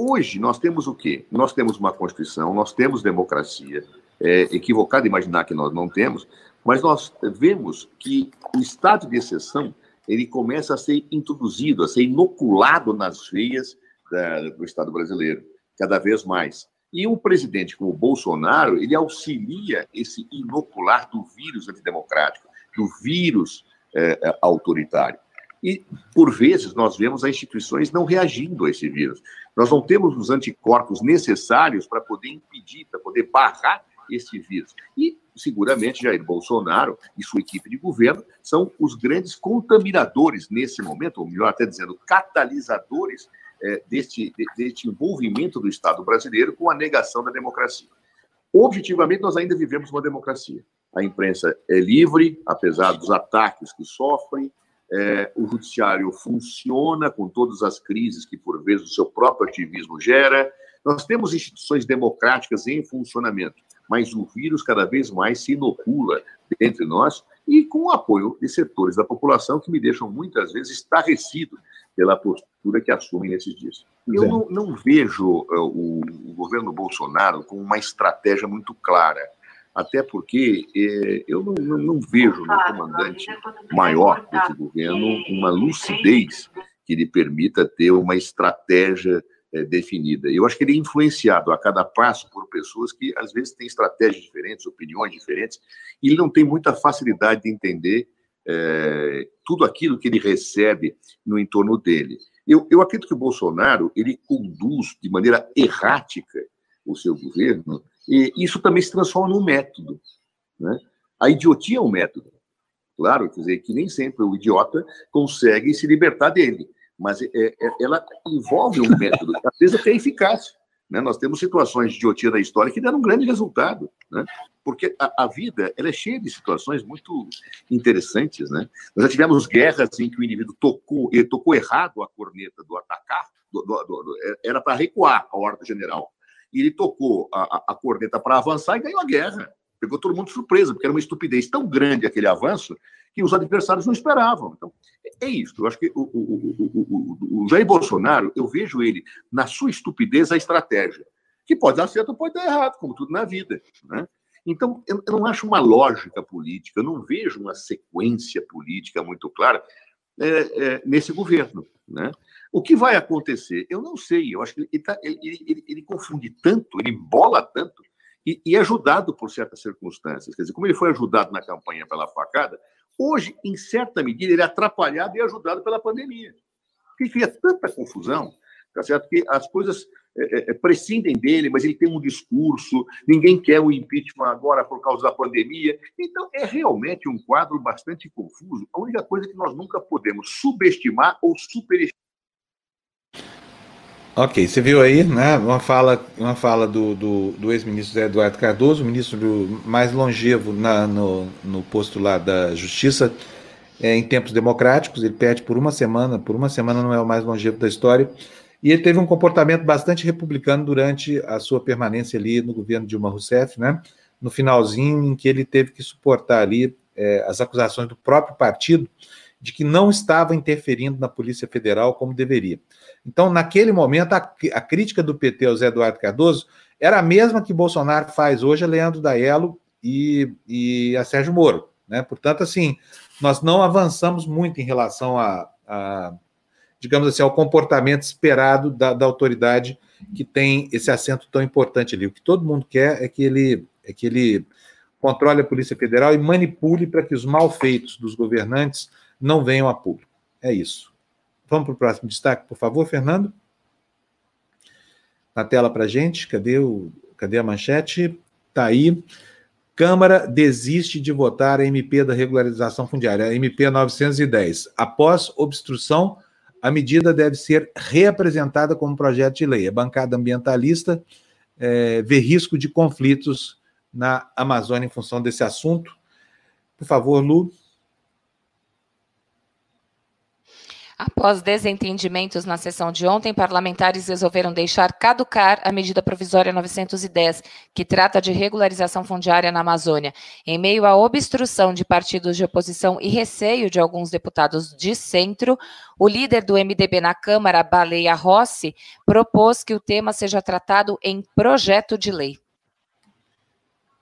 Hoje nós temos o quê? Nós temos uma Constituição, nós temos democracia. É equivocado imaginar que nós não temos, mas nós vemos que o estado de exceção ele começa a ser introduzido, a ser inoculado nas veias da, do Estado brasileiro, cada vez mais. E um presidente como o Bolsonaro, ele auxilia esse inocular do vírus antidemocrático, do vírus é, é autoritário. E, por vezes, nós vemos as instituições não reagindo a esse vírus. Nós não temos os anticorpos necessários para poder impedir, para poder barrar esse vírus. E, seguramente, Jair Bolsonaro e sua equipe de governo são os grandes contaminadores nesse momento, ou melhor até dizendo, catalisadores é, deste, deste envolvimento do Estado brasileiro com a negação da democracia. Objetivamente, nós ainda vivemos uma democracia. A imprensa é livre, apesar dos ataques que sofrem, é, o judiciário funciona com todas as crises que, por vezes, o seu próprio ativismo gera. Nós temos instituições democráticas em funcionamento, mas o vírus cada vez mais se inocula entre nós e com o apoio de setores da população que me deixam muitas vezes estarrecido pela postura que assumem nesses dias. Eu não, não vejo uh, o, o governo Bolsonaro com uma estratégia muito clara até porque é, eu não, não, não, vejo no comandante maior desse governo uma lucidez que lhe permita ter uma estratégia é, definida. Eu acho que ele é influenciado a cada passo por pessoas que, às vezes, têm estratégias diferentes, opiniões diferentes, e ele não tem muita facilidade de entender é, tudo aquilo que ele recebe no entorno dele. Eu, eu acredito que o Bolsonaro ele conduz de maneira errática o seu governo e isso também se transforma num método. Né? A idiotia é um método. Claro, quer dizer, que nem sempre o idiota consegue se libertar dele, mas é, é, ela envolve um método, às vezes até eficaz. Né? Nós temos situações de idiotia da história que deram um grande resultado, né? porque a, a, vida ela é cheia de situações muito interessantes. Né? Nós já tivemos guerras em que o indivíduo tocou, ele tocou errado a corneta do atacar, do, do, do, era para recuar a ordem general e ele tocou a, a corneta para avançar e ganhou a guerra. Pegou todo mundo de surpresa, porque era uma estupidez tão grande aquele avanço que os adversários não esperavam. Então, é, é isso. Eu acho que o, o, o, o, Jair Bolsonaro, eu vejo ele, na sua estupidez, a estratégia, que pode dar certo ou pode dar errado, como tudo na vida. Né? Então, eu, não acho uma lógica política, eu não vejo uma sequência política muito clara é, é, nesse governo. Né? O que vai acontecer? Eu não sei. Eu acho que ele, tá, ele, ele, ele confunde tanto, ele bola tanto, e, e é ajudado por certas circunstâncias. Quer dizer, como ele foi ajudado na campanha pela facada, hoje, em certa medida, ele é atrapalhado e ajudado pela pandemia. Que cria tanta confusão, tá certo? Que as coisas é, é, é, prescindem dele, mas ele tem um discurso, ninguém quer o impeachment agora por causa da pandemia. Então, é realmente um quadro bastante confuso. A única coisa que nós nunca podemos subestimar ou superestimar Ok, você viu aí, né, uma fala, uma fala do, do, do ex-ministro Eduardo Cardoso, ministro mais longevo na, no, no posto lá da Justiça é, em tempos democráticos, ele pede por uma semana, por uma semana não é o mais longevo da história, e ele teve um comportamento bastante republicano durante a sua permanência ali no governo Dilma Rousseff, né, no finalzinho em que ele teve que suportar ali é, as acusações do próprio partido de que não estava interferindo na Polícia Federal como deveria. Então, naquele momento, a, a crítica do PT ao Zé Eduardo Cardoso era a mesma que Bolsonaro faz hoje a Leandro Daello e, e a Sérgio Moro. Né? Portanto, assim, nós não avançamos muito em relação a, a digamos assim, ao comportamento esperado da, da, autoridade que tem esse assento tão importante ali. O que todo mundo quer é que ele, é que ele controle a Polícia Federal e manipule para que os malfeitos dos governantes não venham a público. É isso. Vamos para o próximo destaque, por favor, Fernando. Na tela para gente, cadê, o, cadê a manchete? Está aí. Câmara desiste de votar a MP da regularização fundiária, a MP 910. Após obstrução, a medida deve ser reapresentada como projeto de lei. A bancada ambientalista é, vê risco de conflitos na Amazônia em função desse assunto. Por favor, Lu. Após desentendimentos na sessão de ontem, parlamentares resolveram deixar caducar a medida provisória 910, que trata de regularização fundiária na Amazônia. Em meio à obstrução de partidos de oposição e receio de alguns deputados de centro, o líder do MDB na Câmara, Baleia Rossi, propôs que o tema seja tratado em projeto de lei.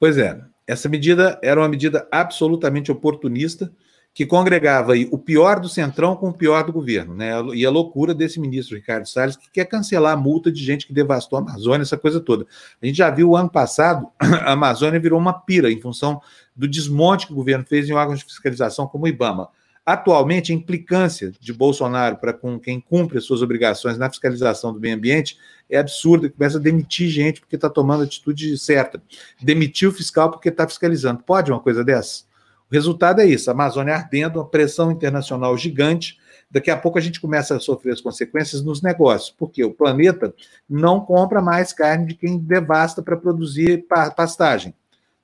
Pois é, essa medida era uma medida absolutamente oportunista que congregava aí o pior do Centrão com o pior do governo, né? E a loucura desse ministro Ricardo Salles, que quer cancelar a multa de gente que devastou a Amazônia, essa coisa toda. A gente já viu o ano passado, a Amazônia virou uma pira em função do desmonte que o governo fez em órgãos de fiscalização como o IBAMA. Atualmente, a implicância de Bolsonaro para com quem cumpre as suas obrigações na fiscalização do meio ambiente é absurda, começa a demitir gente porque está tomando a atitude certa. Demitir o fiscal porque está fiscalizando. Pode uma coisa dessa? O resultado é isso: a Amazônia ardendo, uma pressão internacional gigante. Daqui a pouco a gente começa a sofrer as consequências nos negócios, porque o planeta não compra mais carne de quem devasta para produzir pastagem.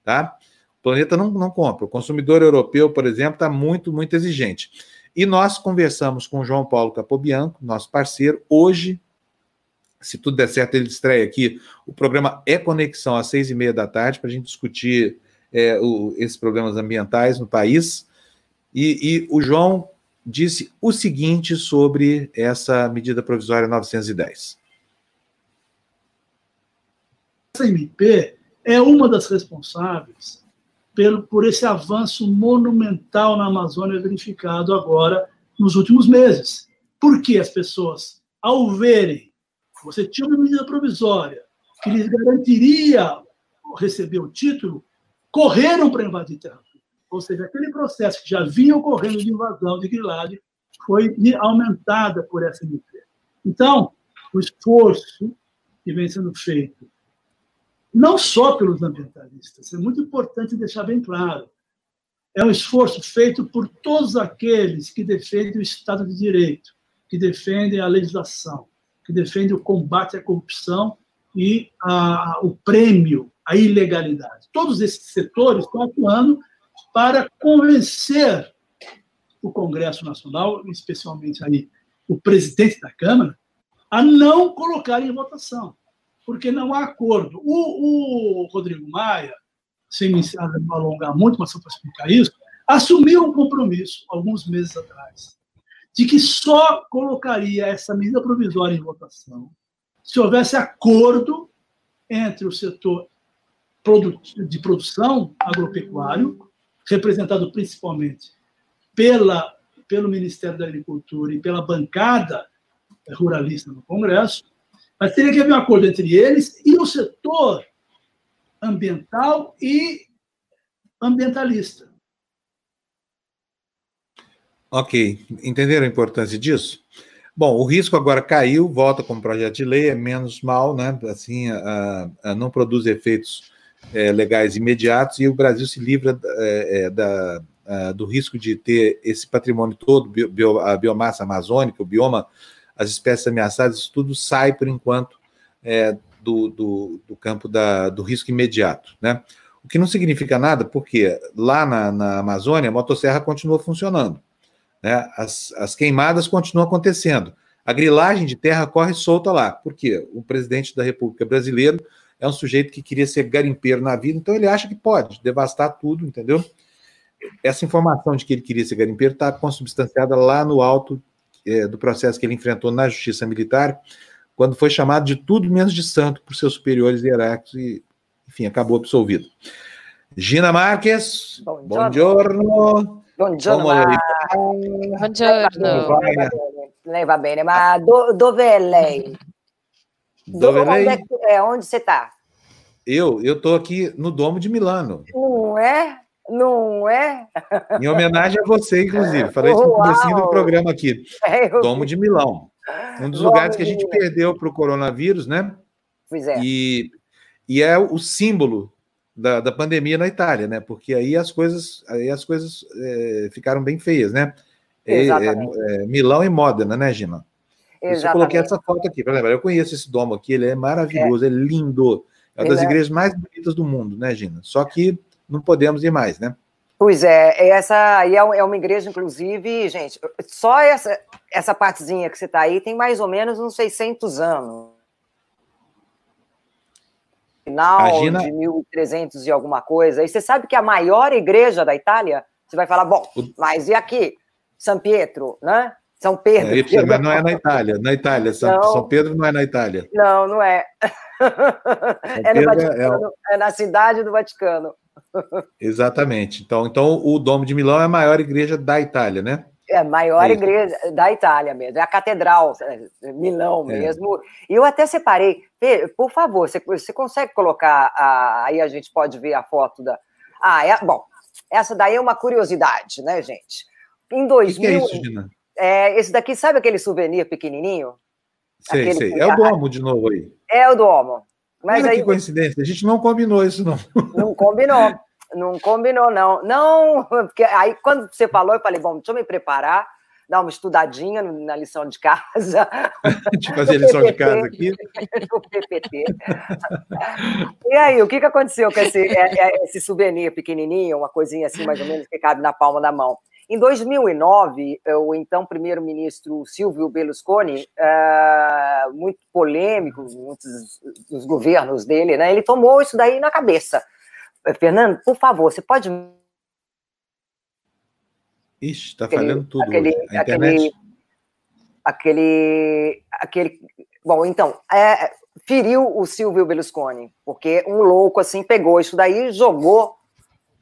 Tá? O planeta não, não compra. O consumidor europeu, por exemplo, está muito, muito exigente. E nós conversamos com o João Paulo Capobianco, nosso parceiro, hoje. Se tudo der certo, ele estreia aqui o programa É Conexão às seis e meia da tarde para a gente discutir é, o, esses problemas ambientais no país. E, e, o João disse o seguinte sobre essa medida provisória 910. Essa MP é uma das responsáveis pelo, por esse avanço monumental na Amazônia verificado agora nos últimos meses. Porque as pessoas, ao verem, você tinha uma medida provisória que lhes garantiria receber o título, correram para invadir terra Ou seja, aquele processo que já vinha ocorrendo de invasão de grilagem foi aumentada por essa MP. Então, o esforço que vem sendo feito, não só pelos ambientalistas, é muito importante deixar bem claro, é um esforço feito por todos aqueles que defendem o Estado de Direito, que defendem a legislação, que defendem o combate à corrupção e a, o prêmio à ilegalidade. Todos esses setores estão atuando para convencer o Congresso Nacional, especialmente aí o presidente da Câmara, a não colocar em votação, porque não há acordo. O, o Rodrigo Maia, sem me alongar muito, mas só para explicar isso, assumiu um compromisso, alguns meses atrás, de que só colocaria essa medida provisória em votação se houvesse acordo entre o setor de produção agropecuário, representado principalmente pela, pelo Ministério da Agricultura e pela bancada ruralista no Congresso, mas teria que haver um acordo entre eles e o setor ambiental e ambientalista. Ok, entenderam a importância disso? Bom, o risco agora caiu, volta como projeto de lei, é menos mal, né? Assim, não produz efeitos é, legais imediatos e o Brasil se livra é, é da, do risco de ter esse patrimônio todo, bio, a biomassa amazônica, o bioma, as espécies ameaçadas, isso tudo sai por enquanto é, do, do, do, campo da, do risco imediato, né? O que não significa nada, porque lá na, na Amazônia a motosserra continua funcionando. Né? As, as queimadas continuam acontecendo. A grilagem de terra corre solta lá. Por quê? O presidente da República Brasileira é um sujeito que queria ser garimpeiro na vida, então ele acha que pode devastar tudo, entendeu? Essa informação de que ele queria ser garimpeiro está consubstanciada lá no alto é, do processo que ele enfrentou na justiça militar, quando foi chamado de tudo menos de santo por seus superiores hierárquicos e, enfim, acabou absolvido. Gina Marques, bom, bom giorno. Buongiorno, ma... Buongiorno. Lei va bene, ma do, dove lei? Dove é lei? É, onde você está? Eu, eu estou aqui no Domo de Milano. Não é? Não é? Em homenagem a você, inclusive. Falei isso no começo do programa aqui. É, Domo de Milão. Um dos lugares que a gente perdeu para o coronavírus, né? Pois é. E, e é o símbolo da, da pandemia na Itália, né? Porque aí as coisas, aí as coisas é, ficaram bem feias, né? É, é, é, Milão e Modena, né, Gina? Exatamente. Eu coloquei essa foto aqui para lembrar. Eu conheço esse domo aqui, ele é maravilhoso, é, é lindo. É uma das igrejas mais bonitas do mundo, né, Gina? Só que não podemos ir mais, né? Pois é, essa aí é uma igreja, inclusive, gente, só essa, essa partezinha que você está aí tem mais ou menos uns 600 anos. Final Imagina... de 1300 e alguma coisa. E você sabe que a maior igreja da Itália, você vai falar, bom, mas e aqui? São Pietro, né? São Pedro. É, mas não é na Itália. Na Itália. São, São, Pedro não é na Itália. Não, não é. É, no é Vaticano, é... é na cidade do Vaticano. Exatamente. Então, então, o Dom de Milão é a maior igreja da Itália, né? É a maior é igreja da Itália mesmo, é a catedral, é, Milão é. mesmo. E eu até separei, por favor, você, você consegue colocar, a, aí a gente pode ver a foto da... Ah, é, bom, essa daí é uma curiosidade, né, gente? Em 2000... Que, que é isso, Gina? É, esse daqui, sabe aquele souvenir pequenininho? Sei, sei. É o Domo de novo aí. É o Domo. Mas Olha aí, que coincidência, a gente não combinou isso, não. Não combinou, não combinou, não. Não, porque aí quando você falou, eu falei, bom, deixa eu me preparar, dar uma estudadinha na lição de casa. Deixa eu fazer a lição de casa aqui. No PPT. E aí, o que, que aconteceu com esse, é, é, esse souvenir pequenininho, uma coisinha assim, mais ou menos, que cabe na palma da mão? Em 2009, o então primeiro-ministro Silvio Berlusconi, é, muito polêmico, muitos dos governos dele, né, ele tomou isso daí na cabeça. Fernando, por favor, você pode. Ixi, está falhando tudo. Aquele, aquele, aquele, aquele. Bom, então, é, feriu o Silvio Berlusconi, porque um louco assim pegou isso daí e jogou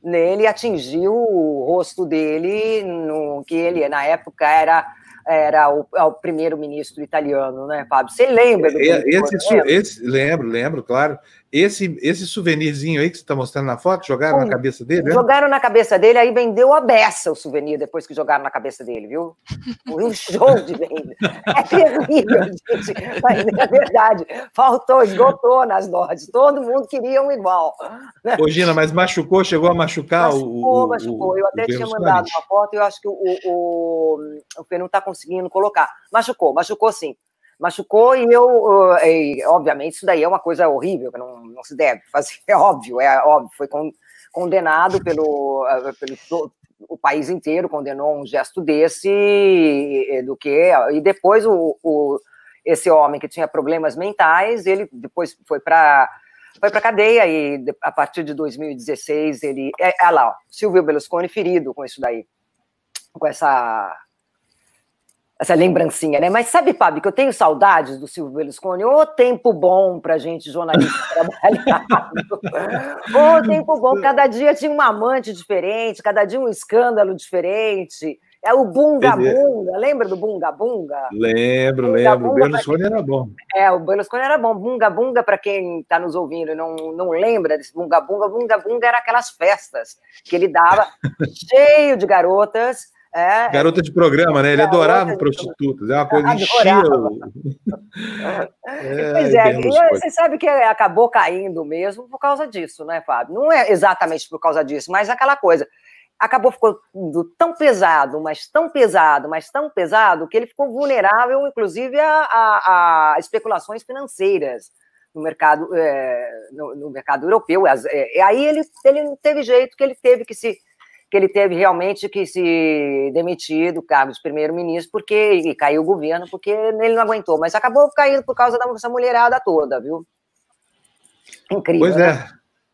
nele atingiu o rosto dele, no que ele na época era era o, é o primeiro-ministro italiano, né, Fábio? Você lembra? Do é, esse, esse, lembro, lembro, claro. Esse, esse souvenirzinho aí que você está mostrando na foto, jogaram na cabeça dele? Né? Jogaram na cabeça dele, aí vendeu a beça o souvenir depois que jogaram na cabeça dele, viu? Foi um show de venda. É terrível, gente. Mas é verdade. Faltou, esgotou nas lojas. Todo mundo queria um igual. Ô, Gina, mas machucou? Chegou a machucar machucou, o. Machucou, Eu até tinha mandado uma foto e eu acho que o, o, o Fê não está conseguindo colocar. Machucou, machucou sim machucou e eu, e, obviamente, isso daí é uma coisa horrível, que não, não se deve fazer, é óbvio, é óbvio, foi condenado pelo, eh, pelo o país inteiro condenou um gesto desse, do que, e depois o, o esse homem que tinha problemas mentais, ele depois foi para foi para cadeia e a partir de 2016 ele é, é lá, ó, Silvio Berlusconi ferido com isso daí, com essa essa lembrancinha, né? Mas sabe, Fábio, que eu tenho saudades do Silvio Berlusconi. Ô tempo bom para gente, jornalista, trabalhar. Ô tempo bom, cada dia tinha um amante diferente, cada dia um escândalo diferente. É o Bunga Bunga, lembra do Bunga Bunga? Lembro, bunga, lembro. Bunga, o Berlusconi era bom. É, o Berlusconi era bom. Bunga Bunga, para quem está nos ouvindo e não, não lembra desse Bunga Bunga, Bunga Bunga era aquelas festas que ele dava cheio de garotas é, Garota de programa, né? Ele adorava prostitutas, é uma coisa enchia. é, pois é, e você sabe que acabou caindo mesmo por causa disso, né, Fábio? Não é exatamente por causa disso, mas aquela coisa. Acabou ficando tão pesado, mas tão pesado, mas tão pesado, que ele ficou vulnerável, inclusive, a, a, a especulações financeiras no mercado, é, no, no, mercado europeu. É, e aí ele, ele não teve jeito que ele teve que se que ele teve realmente que se demitir do cargo de primeiro-ministro porque e caiu o governo porque ele não aguentou, mas acabou caindo por causa dessa mulherada toda, viu? Incrível. Pois é. Né?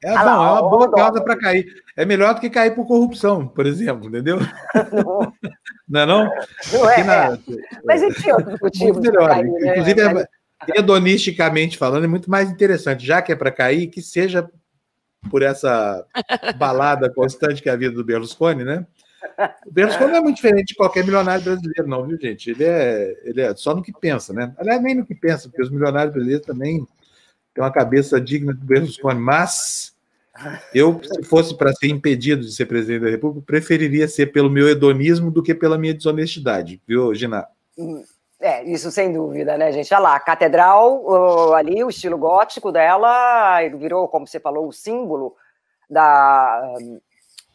É, ah, bom, é uma boa causa para cair. É melhor do que cair por corrupção, por exemplo, entendeu? Não, não é não? Não é. Na... Mas tinha outros motivos. Melhor. Cair, né? Inclusive, é, hedonisticamente falando, é muito mais interessante, já que é para cair, que seja por essa balada constante que é a vida do Berlusconi, né? O Berlusconi é muito diferente de qualquer milionário brasileiro, não, viu, gente? Ele é, ele é só no que pensa, né? Aliás, nem no que pensa, porque os milionários brasileiros também têm uma cabeça digna do Berlusconi, mas eu, se fosse para ser impedido de ser presidente da República, preferiria ser pelo meu hedonismo do que pela minha desonestidade, viu, Gina? É, isso sem dúvida, né, gente? Olha lá, a catedral ali, o estilo gótico dela, virou, como você falou, o símbolo da,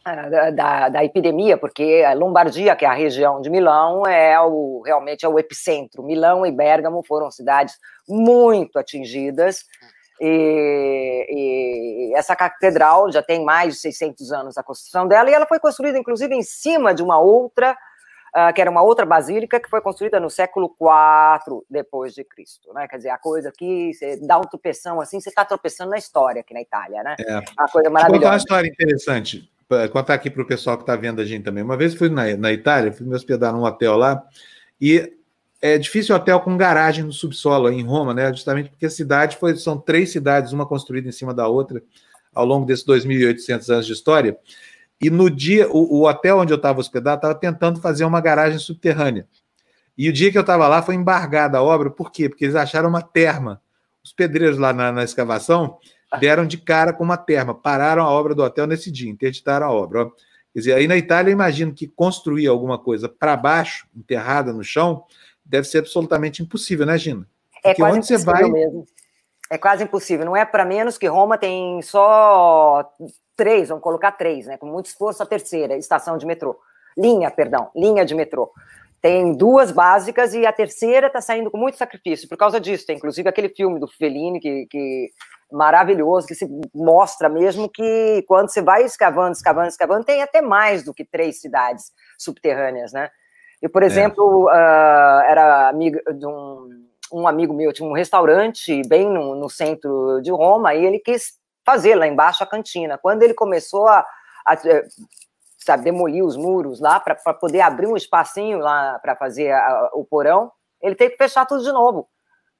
da, da, da, epidemia, porque a Lombardia, que é a região de Milão, é o, realmente é o epicentro. Milão e Bergamo foram cidades muito atingidas. E, e, essa catedral já tem mais de 600 anos a construção dela, e ela foi construída, inclusive, em cima de uma outra, uh, que era uma outra basílica, que foi construída no século IV depois de Cristo, né? Quer dizer, a coisa que você dá um tropeção assim, você está tropeçando na história aqui na Itália, né? É. Uma coisa maravilhosa. Vou uma história interessante contar aqui para o pessoal que está vendo a gente também. Uma vez fui na, na Itália, fui me hospedar num hotel lá, e é difícil hotel com garagem no subsolo em Roma, né? Justamente porque a cidade foi, são três cidades, uma construída em cima da outra, ao longo desses 2.800 anos de história. E no dia, o, o hotel onde eu estava hospedado estava tentando fazer uma garagem subterrânea. E o dia que eu estava lá foi embargada a obra, por quê? Porque eles acharam uma terma. Os pedreiros lá na, na escavação deram de cara com uma terma, pararam a obra do hotel nesse dia, interditaram a obra. Quer dizer, aí na Itália, eu imagino que construir alguma coisa para baixo, enterrada no chão, deve ser absolutamente impossível, né, Gina? É Porque quase onde você vai. Mesmo. É quase impossível. Não é para menos que Roma tem só três, vamos colocar três, né? Com muito esforço, a terceira estação de metrô. Linha, perdão, linha de metrô. Tem duas básicas e a terceira está saindo com muito sacrifício por causa disso. Tem inclusive aquele filme do Fellini que, que maravilhoso, que se mostra mesmo que quando você vai escavando, escavando, escavando, tem até mais do que três cidades subterrâneas, né? E, por é. exemplo, é. uh, era amigo de um, um, amigo meu, tinha um restaurante bem no, no, centro de Roma, e ele quis fazer lá embaixo a cantina. Quando ele começou a, a sabe, demolir os muros lá para poder abrir um espacinho lá para fazer a, o porão, ele teve que fechar tudo de novo.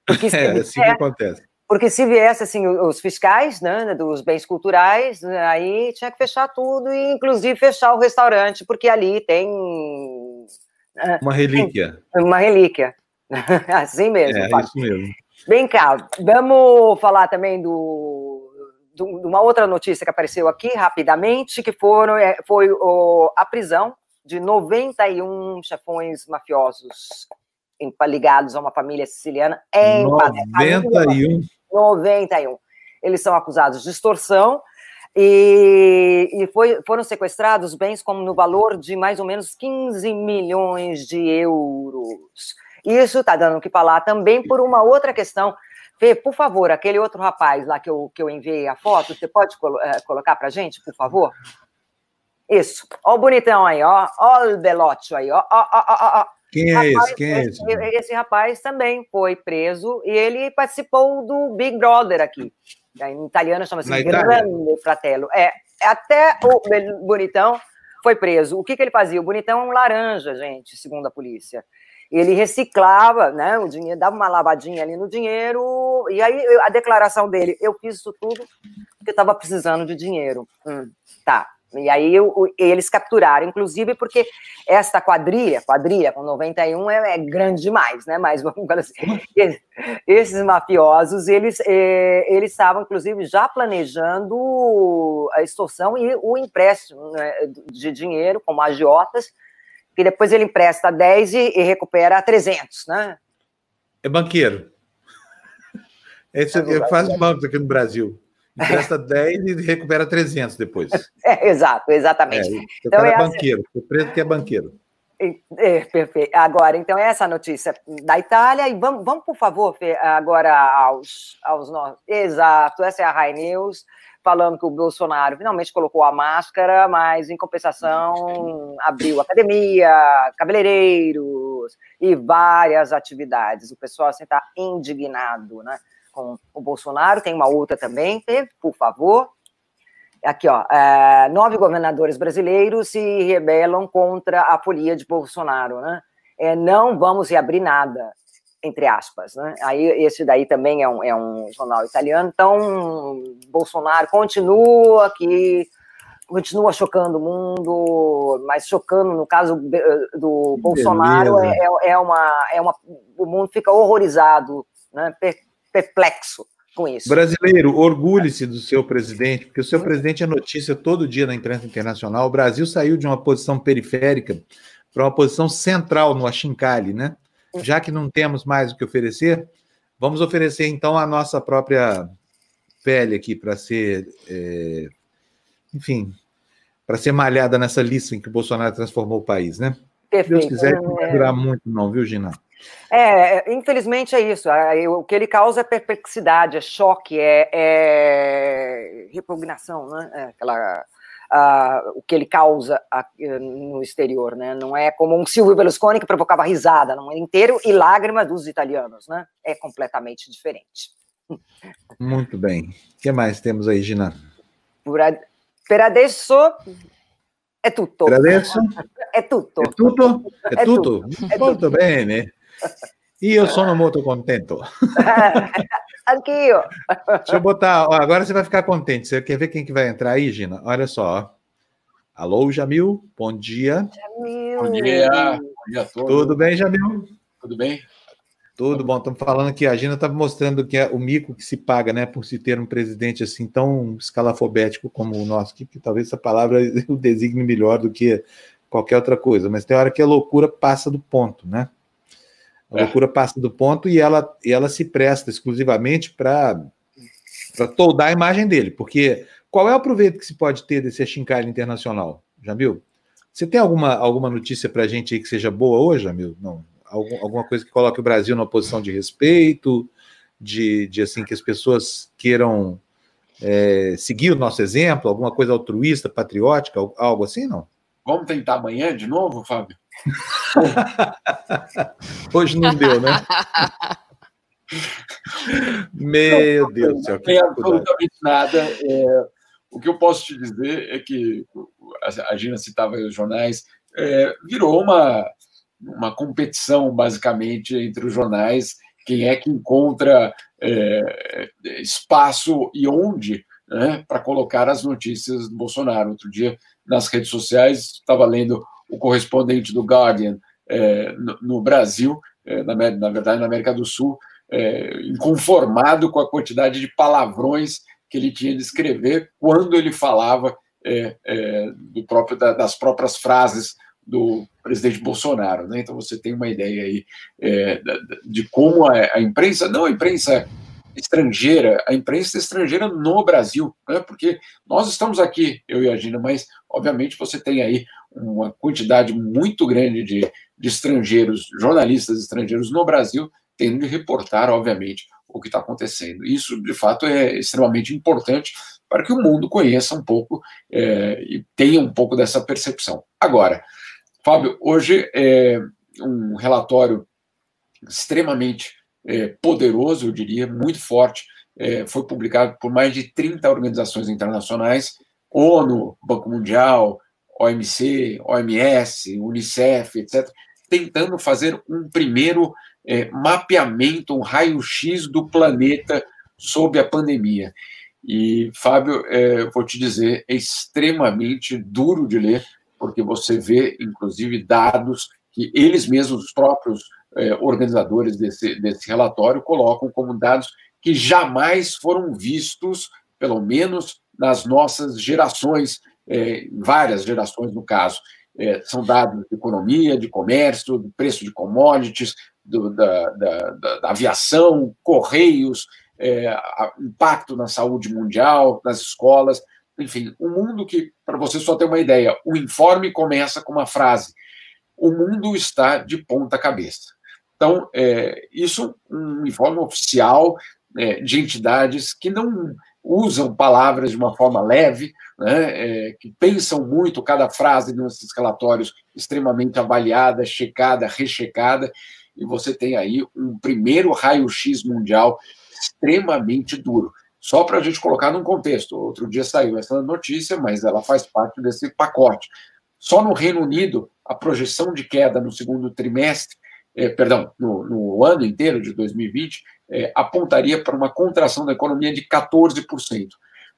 Porque é assim que acontece. Porque se viesse assim os fiscais, né, dos bens culturais, aí tinha que fechar tudo e inclusive fechar o restaurante, porque ali tem né, uma relíquia. Uma relíquia. assim mesmo. É, isso mesmo. Vem cá, vamos falar também do, de uma outra notícia que apareceu aqui rapidamente, que foram, é, foi o, a prisão de 91 chefões mafiosos ligados a uma família siciliana em 91. 91. Eles são acusados de extorsão e, e foi, foram sequestrados bens como no valor de mais ou menos 15 milhões de euros. Isso está dando o que falar também por uma outra questão. Fê, por favor, aquele outro rapaz lá que eu, que eu enviei a foto, você pode colo é, colocar para gente, por favor? Isso. Ó o bonitão aí, ó. Ó o belote aí, ó. ó, ó, ó, ó. Quem é rapaz, esse? Quem é esse? Esse, esse rapaz também foi preso e ele participou do Big Brother aqui. Em italiano chama-se Grande Fratello. É, até o Bonitão foi preso. O que, que ele fazia? O Bonitão é um laranja, gente, segundo a polícia. Ele reciclava, né, o dinheiro, dava uma lavadinha ali no dinheiro, e aí a declaração dele, eu fiz isso tudo porque estava precisando de dinheiro. Hum, tá, e aí eles capturaram, inclusive porque esta quadrilha, quadrilha com 91 é, é grande demais, né? Mas vamos assim, esses mafiosos, eles é, eles estavam inclusive já planejando a extorsão e o empréstimo né, de dinheiro como agiotas, que depois ele empresta 10 e, e recupera 300, né? É banqueiro. Esse é, faz bancos aqui no Brasil. Empresta 10 e recupera 300 depois. É, exato, exatamente. É, então, cara é, é banqueiro, o preso que é banqueiro. É, perfeito. Agora, então, essa notícia da Itália. E vamos, vamos por favor, agora aos, aos nossos. Exato, essa é a Rai News, falando que o Bolsonaro finalmente colocou a máscara, mas, em compensação, abriu academia, cabeleireiros e várias atividades. O pessoal assim está indignado, né? com o Bolsonaro, tem uma outra também, teve, por favor. Aqui, ó, é, nove governadores brasileiros se rebelam contra a folia de Bolsonaro, né? É, não vamos reabrir nada, entre aspas, né? Aí esse daí também é um, é um jornal italiano. Então, Bolsonaro continua aqui, continua chocando o mundo, mas chocando, no caso do Bolsonaro, é, é, é, uma, é uma. O mundo fica horrorizado, né? perplexo com isso. Brasileiro, orgulhe-se do seu presidente, porque o seu presidente é notícia todo dia na imprensa internacional. O Brasil saiu de uma posição periférica para uma posição central no Achincali, né? Já que não temos mais o que oferecer, vamos oferecer então a nossa própria pele aqui para ser, é, enfim, para ser malhada nessa lista em que o Bolsonaro transformou o país, né? Perfeito. Deus quiser, não vai durar muito, não, viu, Gina? É, infelizmente é isso. O que ele causa é perplexidade, é choque, é, é repugnação, né? É aquela, o que ele causa no exterior, né? Não é como um Silvio Berlusconi que provocava risada no mundo inteiro e lágrima dos italianos, né? É completamente diferente. Muito bem. O que mais temos aí, Gina? Por, per adesso è tutto. Per adesso? È tutto. È tutto? È tutto? tutto. Molto bene. Io sono molto contento. Anch'io. Deixa eu botar. Ó, agora você vai ficar contente. Você quer ver quem que vai entrar aí, Gina? Olha só. Alô, Jamil. Bom dia. Jamil. Bom dia. Bom dia a todos. Tudo bem, Jamil? Tudo bem? Tudo bom. Estamos falando que a Gina está mostrando que é o mico que se paga, né, por se ter um presidente assim tão escalafobético como o nosso, que, que talvez essa palavra o designe melhor do que qualquer outra coisa. Mas tem hora que a loucura passa do ponto, né? A é. loucura passa do ponto e ela, e ela se presta exclusivamente para toldar a imagem dele. Porque qual é o proveito que se pode ter desse achincalho internacional? Jamil? Você tem alguma, alguma notícia para a gente aí que seja boa hoje, Jamil? Não. Algum, alguma coisa que coloque o Brasil numa posição de respeito, de, de assim que as pessoas queiram é, seguir o nosso exemplo, alguma coisa altruísta, patriótica, algo assim, não? Vamos tentar amanhã de novo, Fábio? Hoje não deu, né? Meu não, Deus do céu. Não tem absolutamente nada. É, o que eu posso te dizer é que a Gina citava os jornais, é, virou uma, uma competição, basicamente, entre os jornais, quem é que encontra é, espaço e onde né, para colocar as notícias do Bolsonaro. Outro dia, nas redes sociais, estava lendo o correspondente do Guardian é, no, no, Brasil, é, na, na, verdade na América do Sul, é, inconformado com a quantidade de palavrões que ele tinha de escrever quando ele falava é, é, do próprio, da, das próprias frases do presidente Bolsonaro. Né? Então você tem uma ideia aí de como a, a, imprensa, não a imprensa estrangeira, a imprensa estrangeira no Brasil, né? porque nós estamos aqui, eu e a Gina, mas obviamente você tem aí uma quantidade muito grande de, de estrangeiros, jornalistas estrangeiros no Brasil, tendo de reportar, obviamente, o que está acontecendo. Isso, de fato, é extremamente importante para que o mundo conheça um pouco é, e tenha um pouco dessa percepção. Agora, Fábio, hoje é um relatório extremamente é, poderoso, eu diria, muito forte, é, foi publicado por mais de 30 organizações internacionais, ONU, Banco Mundial, OMC, OMS, Unicef, etc., tentando fazer um primeiro é, mapeamento, um raio-x do planeta sob a pandemia. E, Fábio, é, vou te dizer, é extremamente duro de ler, porque você vê, inclusive, dados que eles mesmos, os próprios é, organizadores desse, desse relatório, colocam como dados que jamais foram vistos, pelo menos nas nossas gerações, é, várias gerações no caso. É, são dados de economia, de comércio, do preço de commodities, do, da, da, da, da, aviação, correios, é, impacto na saúde mundial, nas escolas, enfim, um mundo que, para você só ter uma ideia, o informe começa com uma frase: o mundo está de ponta cabeça. Então, é, isso um informe oficial é, de entidades que não usam palavras de uma forma leve, né, é, que pensam muito cada frase nesses relatórios extremamente avaliada, checada, rechecada, e você tem aí um primeiro raio-x mundial extremamente duro. Só para a gente colocar num contexto, outro dia saiu essa notícia, mas ela faz parte desse pacote. Só no Reino Unido, a projeção de queda no segundo trimestre é, perdão, no, no, ano inteiro de 2020, é, apontaria para uma contração da economia de 14%.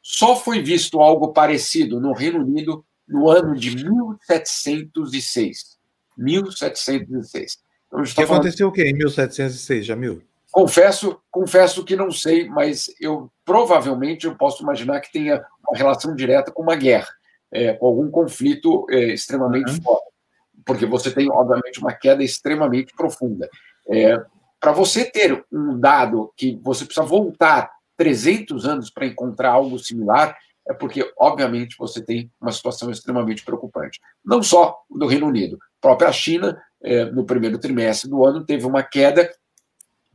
Só foi visto algo parecido no Reino Unido no ano de 1706. 1706. Então, o que tá falando... aconteceu o quê em 1706, Jamil? Confesso, confesso que não sei, mas eu provavelmente eu posso imaginar que tenha uma relação direta com uma guerra, é, com algum conflito é, extremamente uhum. forte porque você tem, obviamente, uma queda extremamente profunda. É, para você ter um dado que você precisa voltar 300 anos para encontrar algo similar, é porque, obviamente, você tem uma situação extremamente preocupante. Não só do Reino Unido, a própria China, é, no primeiro trimestre do ano, teve uma queda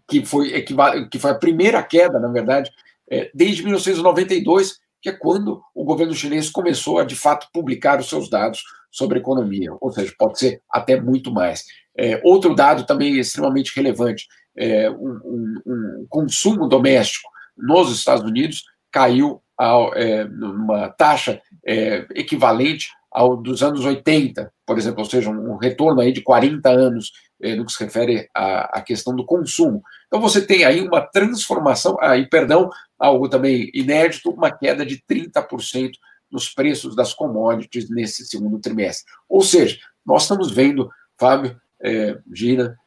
que foi, que foi a primeira queda, na verdade, é, desde 1992, que é quando o governo chinês começou a, de fato, publicar os seus dados sobre economia, ou seja, pode ser até muito mais. É, outro dado também extremamente relevante, é, um, um, um, consumo doméstico nos Estados Unidos caiu ao, é, numa taxa é, equivalente ao dos anos 80, por exemplo, ou seja, um retorno aí de 40 anos é, no que se refere à, à questão do consumo. Então você tem aí uma transformação, aí, perdão, algo também inédito, uma queda de 30% nos preços das commodities nesse segundo trimestre. Ou seja, nós estamos vendo, Fábio, é, Gina,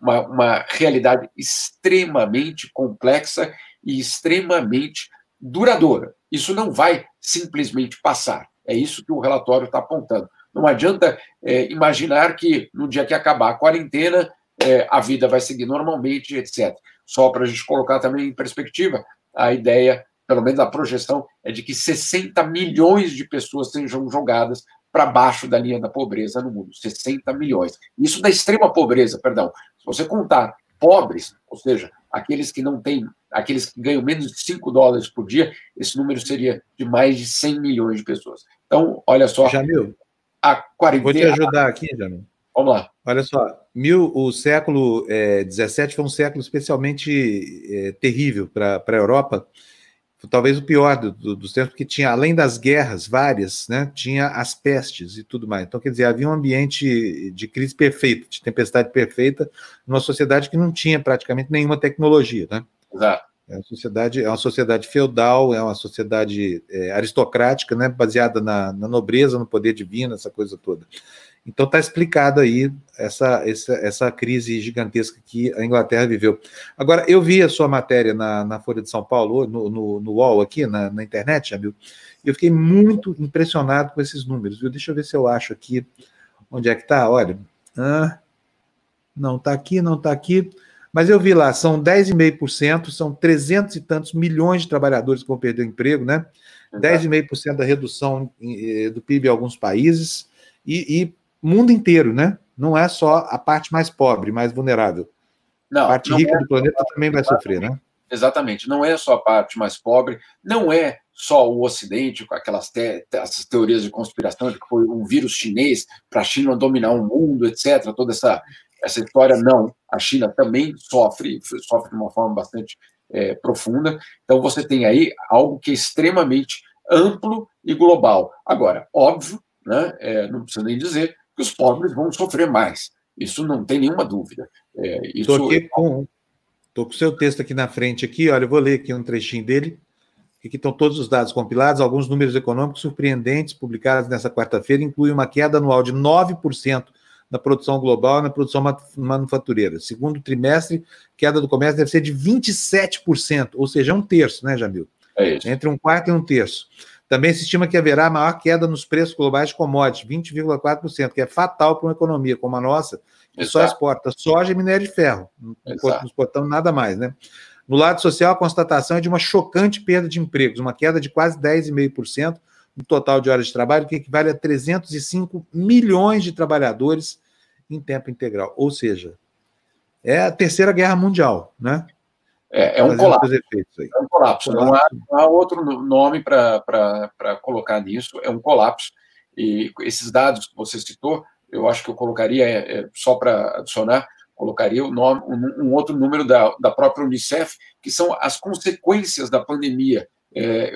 uma, uma realidade extremamente complexa e extremamente duradoura. Isso não vai simplesmente passar. É isso que o relatório está apontando. Não adianta é, imaginar que no dia que acabar a quarentena, é, a vida vai seguir normalmente, etc. Só para a gente colocar também em perspectiva, a ideia, pelo menos a projeção, é de que 60 milhões de pessoas sejam jogadas para baixo da linha da pobreza no mundo. 60 milhões. Isso da extrema pobreza, perdão. Se você contar pobres, ou seja, aqueles que não têm, aqueles que ganham menos de 5 dólares por dia, esse número seria de mais de 100 milhões de pessoas. Então, olha só. Jamil, a quarentena. Vou te ajudar aqui, Jamil. Vamos lá. Olha só, mil, o século XVII é, foi um século especialmente é, terrível para a Europa, talvez o pior do, do, dos tempos, porque tinha, além das guerras várias, né, tinha as pestes e tudo mais. Então, quer dizer, havia um ambiente de crise perfeita, de tempestade perfeita, numa sociedade que não tinha praticamente nenhuma tecnologia. Né? Exato. É uma sociedade, é uma sociedade feudal, é uma sociedade é, aristocrática, né, baseada na, na, nobreza, no poder divino, essa coisa toda. Então está explicado aí essa, essa, essa crise gigantesca que a Inglaterra viveu. Agora, eu vi a sua matéria na, na Folha de São Paulo, no, no, no UOL aqui, na, na internet, Jamil, e eu fiquei muito impressionado com esses números, viu? Deixa eu ver se eu acho aqui onde é que está. Olha, ah, não está aqui, não está aqui. Mas eu vi lá, são 10,5%, são 300 e tantos milhões de trabalhadores que vão perder o emprego, né? 10,5% da redução eh, do PIB em alguns países e, e, mundo inteiro, né? Não é só a parte mais pobre, mais vulnerável. Não, a parte rica é do planeta também vai sofrer, né? Exatamente, não é só a parte mais pobre, não é só o Ocidente, com aquelas te teorias de conspiração de que foi um vírus chinês para a China dominar o mundo, etc. Toda essa essa história não. A China também sofre, sofre de uma forma bastante é, profunda. Então você tem aí algo que é extremamente amplo e global. Agora, óbvio, né, é, não precisa nem dizer que os pobres vão sofrer mais. Isso não tem nenhuma dúvida. Estou é, aqui com o seu texto aqui na frente aqui, olha, eu vou ler aqui um trechinho dele. Aqui estão todos os dados compilados, alguns números econômicos surpreendentes publicados nessa quarta-feira incluem uma queda anual de 9% na produção global e na produção manufatureira. Segundo trimestre, queda do comércio deve ser de 27%, ou seja, um terço, né, Jamil? É isso. Entre um quarto e um terço. Também se estima que haverá maior queda nos preços globais de commodities, 20,4%, que é fatal para uma economia como a nossa, que Exato. só exporta soja e minério de ferro. Não exportamos nada mais, né? No lado social, a constatação é de uma chocante perda de empregos, uma queda de quase 10,5%, no total de horas de trabalho, que equivale a 305 milhões de trabalhadores em tempo integral. Ou seja, é a terceira guerra mundial, né? É, é um colapso. É um colapso. Não, há, não há outro nome para colocar nisso. É um colapso. E esses dados que você citou, eu acho que eu colocaria, é, é, só para adicionar, colocaria o nome, um, um, outro número da, da própria Unicef, que são as consequências da pandemia é,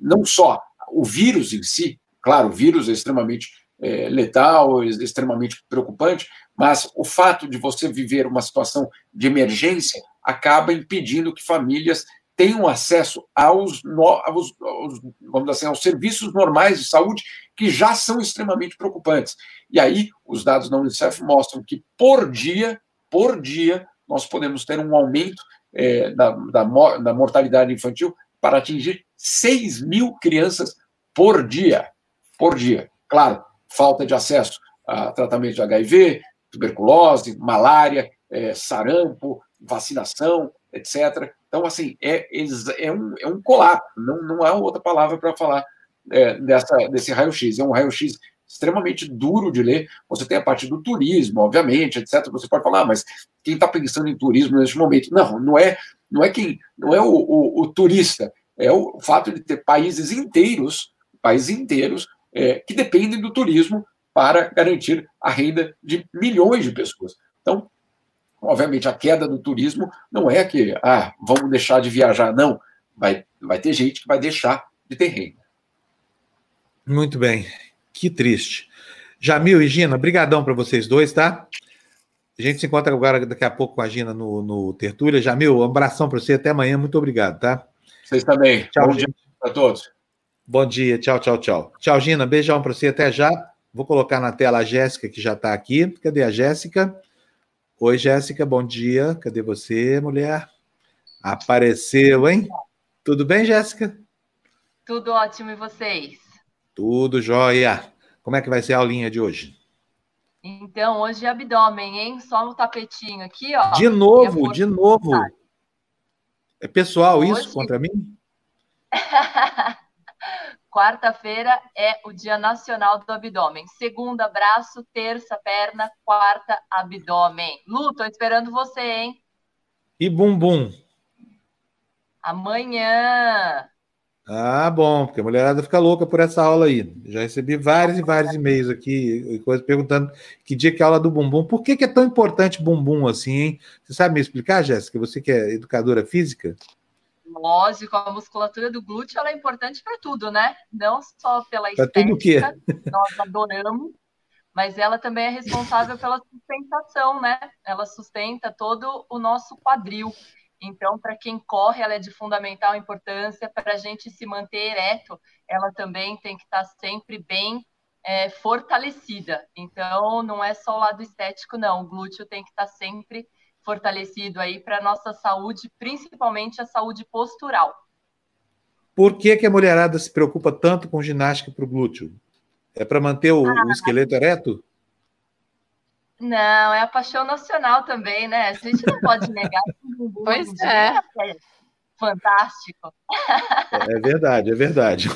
não só o vírus em si, claro, o vírus é extremamente é, letal, é extremamente preocupante, mas o fato de você viver uma situação de emergência acaba impedindo que famílias tenham acesso aos, aos, aos, vamos assim, aos serviços normais de saúde que já são extremamente preocupantes. E aí, os dados da Unicef mostram que por dia, por dia, nós podemos ter um aumento é, da, da, da mortalidade infantil para atingir 6 mil crianças por dia. Por dia. Claro, falta de acesso a tratamento de HIV, tuberculose, malária, é, sarampo, vacinação, etc. Então, assim, é, é, um, é um colapso, não, não há outra palavra para falar é, dessa, desse raio-x. É um raio-x extremamente duro de ler. Você tem a parte do turismo, obviamente, etc. Você pode falar, ah, mas quem está pensando em turismo neste momento? Não, não é, não é quem, não é o, o, o turista, é o fato de ter países inteiros, países inteiros é, que dependem do turismo para garantir a renda de milhões de pessoas. Então, Obviamente, a queda do turismo não é que, ah, vamos deixar de viajar, não. Vai, vai ter gente que vai deixar de ter renda. Muito bem. Que triste. Jamil e Gina, brigadão para vocês dois, tá? A gente se encontra agora daqui a pouco com a Gina no, no Tertúlia. Jamil, um abração para você. Até amanhã. Muito obrigado, tá? Vocês também. Tchau, Bom dia para todos. Bom dia. Tchau, tchau, tchau. Tchau, Gina. Beijão para você. Até já. Vou colocar na tela a Jéssica, que já está aqui. Cadê a Jéssica? Oi, Jéssica, bom dia. Cadê você, mulher? Apareceu, hein? Tudo bem, Jéssica? Tudo ótimo, e vocês? Tudo jóia. Como é que vai ser a aulinha de hoje? Então, hoje é abdômen, hein? Só no tapetinho aqui, ó. De novo, de novo. É pessoal hoje... isso contra mim? Quarta-feira é o Dia Nacional do Abdômen. Segunda, braço. Terça, perna. Quarta, abdômen. Lu, tô esperando você, hein? E bumbum? Amanhã. Ah, bom, porque a mulherada fica louca por essa aula aí. Já recebi vários e vários e-mails aqui, coisas perguntando que dia que é a aula do bumbum. Por que, que é tão importante bumbum assim, hein? Você sabe me explicar, Jéssica? Você que é educadora física? Lógico, a musculatura do glúteo ela é importante para tudo, né? Não só pela pra estética, nós adoramos, mas ela também é responsável pela sustentação, né? Ela sustenta todo o nosso quadril. Então, para quem corre, ela é de fundamental importância. Para a gente se manter ereto, ela também tem que estar tá sempre bem é, fortalecida. Então, não é só o lado estético, não. O glúteo tem que estar tá sempre fortalecido aí para a nossa saúde, principalmente a saúde postural. Por que, que a mulherada se preocupa tanto com ginástica para o glúteo? É para manter o, ah, o, esqueleto ereto? Não, é a paixão nacional também, né? A gente não pode negar. pois é. é. Fantástico. É verdade, é verdade.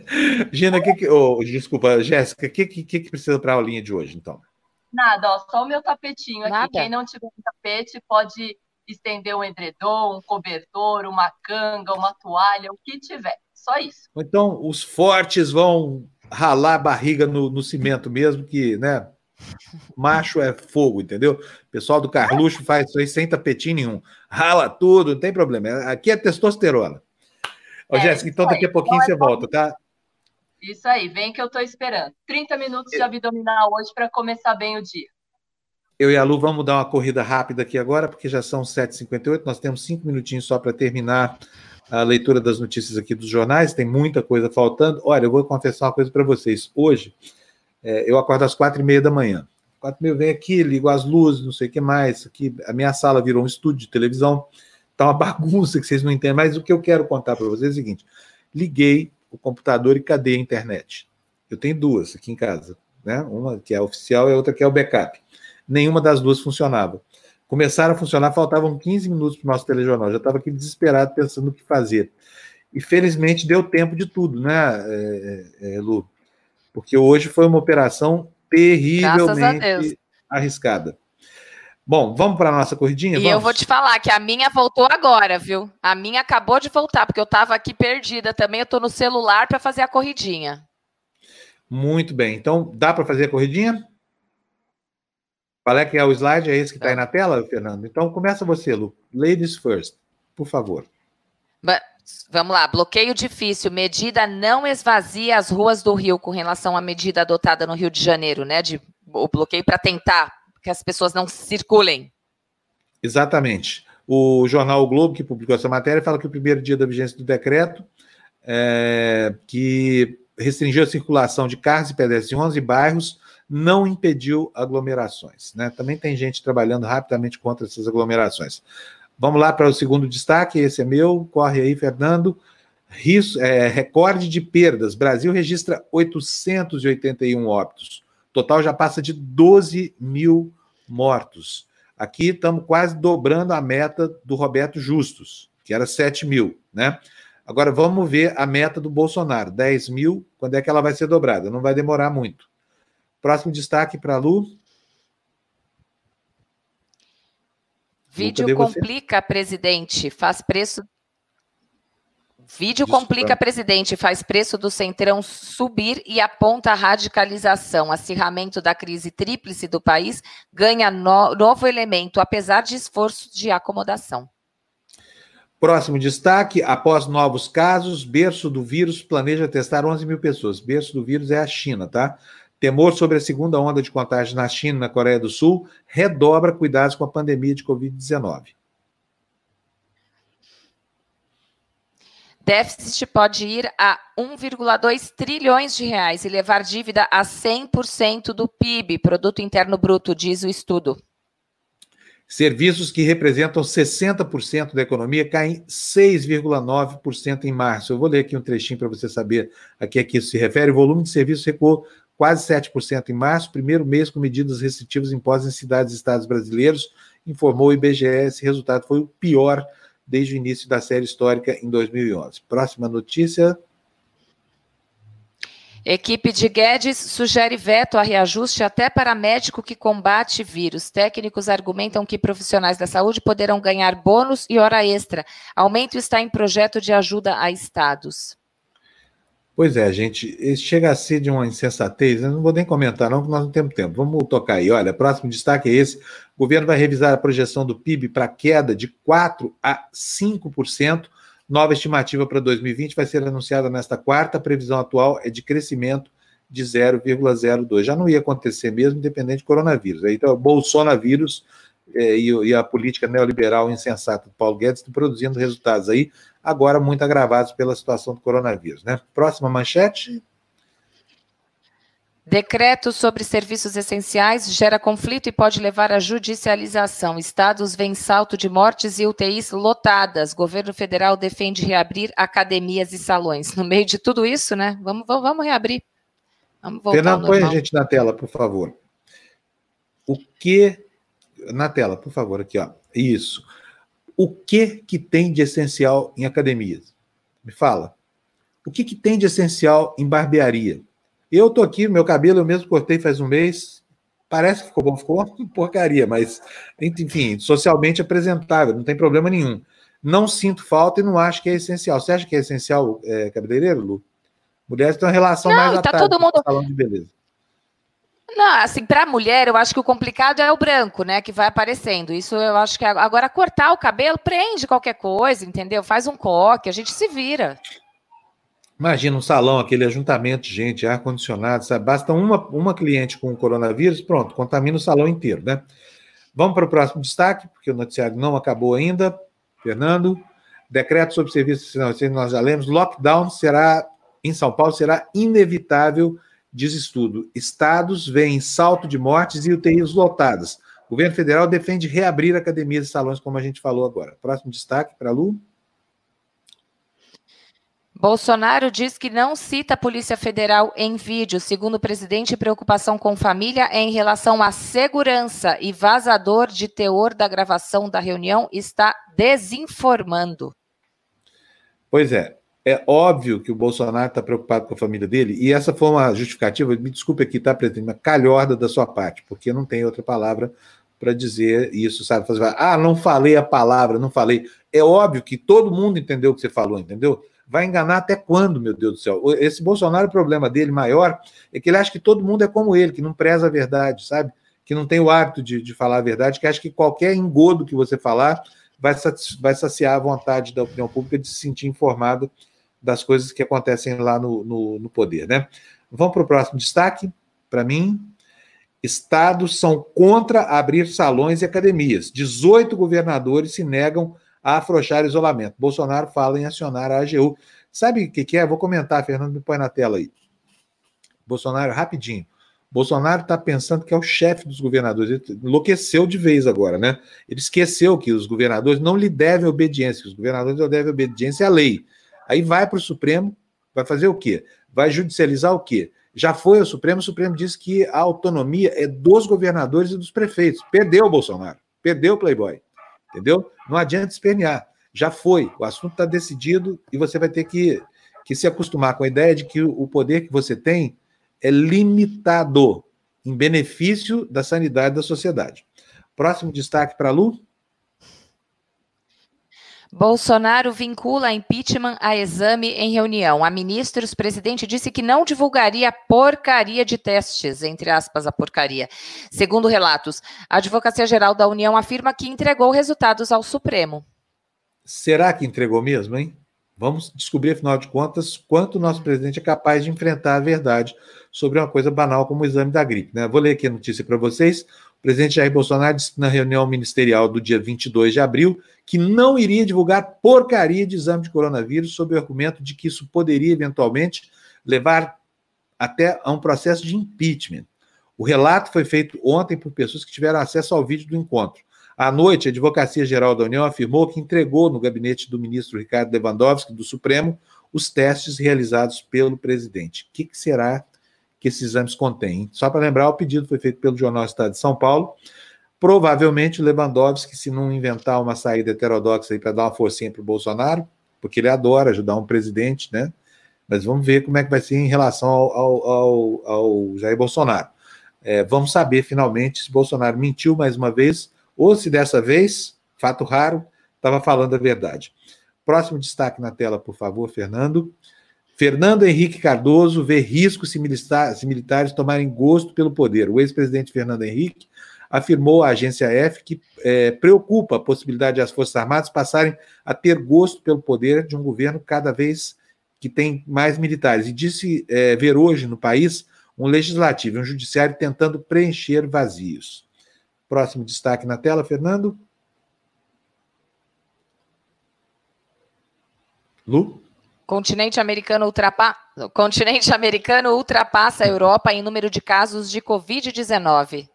Gina, que que, oh, desculpa, Jéssica, o que, que, que precisa para a aulinha de hoje, então? Nada, ó, só o meu tapetinho Nada. aqui. Quem não tiver um tapete pode estender um edredom, um cobertor, uma canga, uma toalha, o que tiver. Só isso. Então, os fortes vão ralar a barriga no, no cimento mesmo, que, né? Macho é fogo, entendeu? O pessoal do Carluxo faz isso aí sem tapetinho nenhum. Rala tudo, não tem problema. Aqui é testosterona. Ô, é, Jéssica, então daqui a pouquinho então, você volta, tá? Isso aí, vem que eu estou esperando. 30 minutos de abdominal hoje para começar bem o dia. Eu e a Lu vamos dar uma corrida rápida aqui agora, porque já são 7h58, nós temos cinco minutinhos só para terminar a leitura das notícias aqui dos jornais, tem muita coisa faltando. Olha, eu vou confessar uma coisa para vocês. Hoje, é, eu acordo às quatro e meia da manhã. Quatro e meia eu venho aqui, ligo as luzes, não sei o que mais. Aqui, a minha sala virou um estúdio de televisão. Tá uma bagunça que vocês não entendem, mas o que eu quero contar para vocês é o seguinte: liguei o computador e cadê a internet? Eu tenho duas aqui em casa, né? Uma que é oficial e a outra que é o backup. Nenhuma das duas funcionava. Começaram a funcionar, faltavam 15 minutos para o nosso telejornal. Já estava aqui desesperado pensando o que fazer. E felizmente deu tempo de tudo, né, é, é, é Lu? Porque hoje foi uma operação terrivelmente arriscada. Bom, vamos para a nossa corridinha? E vamos? eu vou te falar que a minha voltou agora, viu? A minha acabou de voltar, porque eu estava aqui perdida também. Eu estou no celular para fazer a corridinha. Muito bem. Então, dá para fazer a corridinha? Qual é que é o slide? É esse que está aí na tela, Fernando? Então, começa você, Lu. Ladies first, por favor. Vamos lá, bloqueio difícil. Medida não esvazia as ruas do Rio com relação à medida adotada no Rio de Janeiro, né? De, o bloqueio para tentar que as pessoas não circulem. Exatamente. O jornal o Globo, que publicou essa matéria, fala que o primeiro dia da vigência do decreto, é, que restringiu a circulação de carros e pedestres em 11 bairros, não impediu aglomerações. Né? Também tem gente trabalhando rapidamente contra essas aglomerações. Vamos lá para o segundo destaque, esse é meu, corre aí, Fernando. É, recorde de perdas. Brasil registra 881 óbitos total já passa de 12 mil mortos. Aqui estamos quase dobrando a meta do Roberto Justus. que era 7 mil, né? Agora vamos ver a meta do Bolsonaro, 10 mil, quando é que ela vai ser dobrada? Não vai demorar muito. Próximo destaque para a Lu. Vídeo complica, você? presidente, faz preço Vídeo complica presidente, faz preço do Centrão subir e aponta a radicalização. Acirramento da crise tríplice do país ganha no, novo elemento, apesar de esforço de acomodação. Próximo destaque: após novos casos, berço do vírus planeja testar 11 mil pessoas. Berço do vírus é a China, tá? Temor sobre a segunda onda de contágio na China e na Coreia do Sul redobra cuidados com a pandemia de Covid-19. Déficit pode ir a 1,2 trilhões de reais e levar dívida a 100% do PIB, produto interno bruto, diz o estudo. Serviços que representam 60% da economia caem 6,9% em março. Eu vou ler aqui um trechinho para você saber a que é que isso se refere. O volume de serviços recuou quase 7% em março, primeiro mês com medidas restritivas impostas em cidades e estados brasileiros, informou o IBGE. Esse resultado foi o pior desde o início da série histórica em 2011. Próxima notícia. Equipe de Guedes sugere veto a reajuste até para médico que combate vírus. Técnicos argumentam que profissionais da saúde poderão ganhar bônus e hora extra. Aumento está em projeto de ajuda a estados. Pois é, gente, chega a ser de uma insensatez, eu não vou nem comentar não, porque nós não temos tempo. Vamos tocar aí. Olha, próximo destaque é esse. O governo vai revisar a projeção do PIB para queda de 4 a 5%. Nova estimativa para 2020 vai ser anunciada nesta quarta. A previsão atual é de crescimento de 0,02. Já não ia acontecer mesmo, independente do coronavírus. Então, Bolsonaro-vírus é, e, e, a política neoliberal insensata do Paulo Guedes estão produzindo resultados aí agora muito agravados pela situação do coronavírus. Né? Próxima manchete. Decreto sobre serviços essenciais gera conflito e pode levar à judicialização. Estados veem salto de mortes e UTIs lotadas. Governo federal defende reabrir academias e salões. No meio de tudo isso, né? Vamos, vamos, vamos reabrir. Vamos Fernando, põe a gente na tela, por favor. O que. Na tela, por favor, aqui, ó. Isso o que que tem de essencial em academias? Me fala. O que que tem de essencial em barbearia? Eu tô aqui, meu cabelo eu mesmo cortei faz um mês. Parece que ficou bom, ficou uma porcaria, mas enfim, socialmente apresentável, não tem problema nenhum. Não sinto falta e não acho que é essencial. Você acha que é essencial, é, cabeleireiro, Lu? Mulheres têm uma relação não, mais tá todo mundo... salão de beleza. Não, assim, para mulher, eu acho que o complicado é o branco, né, que vai aparecendo. Isso eu acho que agora cortar o cabelo prende qualquer coisa, entendeu? Faz um coque, a gente se vira. Imagina um salão, aquele ajuntamento de gente, ar condicionado, sabe? Basta uma, uma cliente com coronavírus, pronto, contamina o salão inteiro, né? Vamos para o próximo destaque, porque o noticiário não acabou ainda. Fernando, decreto sobre serviços, nós já lemos, lockdown será em São Paulo será inevitável Diz estudo: estados veem salto de mortes e UTIs lotadas. O governo federal defende reabrir academias e salões, como a gente falou agora. Próximo destaque para a Lu. Bolsonaro diz que não cita a Polícia Federal em vídeo. Segundo o presidente, preocupação com família é em relação à segurança e vazador de teor da gravação da reunião está desinformando. Pois é, é óbvio que o Bolsonaro está preocupado com a família dele, e essa foi uma justificativa, me desculpe aqui, tá, presidente, uma calhorda da sua parte, porque não tem outra palavra para dizer isso, sabe? Ah, não falei a palavra, não falei. É óbvio que todo mundo entendeu o que você falou, entendeu? Vai enganar até quando, meu Deus do céu? Esse Bolsonaro, o problema dele maior é que ele acha que todo mundo é como ele, que não preza a verdade, sabe? Que não tem o hábito de, de falar a verdade, que acha que qualquer engodo que você falar vai, vai saciar a vontade da opinião pública de se sentir informado das coisas que acontecem lá no, no, no poder, né? Vamos para o próximo destaque, para mim. Estados são contra abrir salões e academias. 18 governadores se negam a afrouxar isolamento. Bolsonaro fala em acionar a AGU. Sabe o que, que é? Vou comentar, Fernando, me põe na tela aí. Bolsonaro, rapidinho. Bolsonaro está pensando que é o chefe dos governadores. Ele enlouqueceu de vez agora, né? Ele esqueceu que os governadores não lhe devem obediência, os governadores não devem obediência à lei. Aí vai para o Supremo, vai fazer o quê? Vai judicializar o quê? Já foi ao Supremo, o Supremo disse que a autonomia é dos governadores e dos prefeitos. Perdeu o Bolsonaro, perdeu o Playboy, entendeu? Não adianta espernear. Já foi, o assunto está decidido e você vai ter que, que se acostumar com a ideia de que o poder que você tem é limitado em benefício da sanidade da sociedade. Próximo destaque para a Lu. Bolsonaro vincula impeachment a exame em reunião. A ministros, presidente disse que não divulgaria porcaria de testes, entre aspas, a porcaria. Segundo relatos, a Advocacia Geral da União afirma que entregou resultados ao Supremo. Será que entregou mesmo, hein? Vamos descobrir, afinal de contas, quanto o nosso presidente é capaz de enfrentar a verdade sobre uma coisa banal como o exame da gripe. Né? Vou ler aqui a notícia para vocês. O presidente Jair Bolsonaro disse na reunião ministerial do dia 22 de abril que não iria divulgar porcaria de exame de coronavírus sob o argumento de que isso poderia eventualmente levar até a um processo de impeachment. O relato foi feito ontem por pessoas que tiveram acesso ao vídeo do encontro. À noite, a Advocacia Geral da União afirmou que entregou no gabinete do ministro Ricardo Lewandowski, do Supremo, os testes realizados pelo presidente. O que, que será que esses exames contêm? Só para lembrar, o pedido foi feito pelo Jornal Estado de São Paulo Provavelmente o Lewandowski, se não inventar uma saída heterodoxa para dar uma forcinha para o Bolsonaro, porque ele adora ajudar um presidente, né? Mas vamos ver como é que vai ser em relação ao, ao, ao, ao Jair Bolsonaro. É, vamos saber finalmente se Bolsonaro mentiu mais uma vez, ou se dessa vez, fato raro, estava falando a verdade. Próximo destaque na tela, por favor, Fernando. Fernando Henrique Cardoso vê risco se, se militares tomarem gosto pelo poder. O ex-presidente Fernando Henrique afirmou à agência F que é, preocupa a possibilidade de as Forças Armadas passarem a ter gosto pelo poder de um governo cada vez que tem mais militares. E disse é, ver hoje no país um legislativo e um judiciário tentando preencher vazios. Próximo destaque na tela, Fernando. Lu? Continente americano, ultrapa... Continente americano ultrapassa a Europa em número de casos de Covid-19.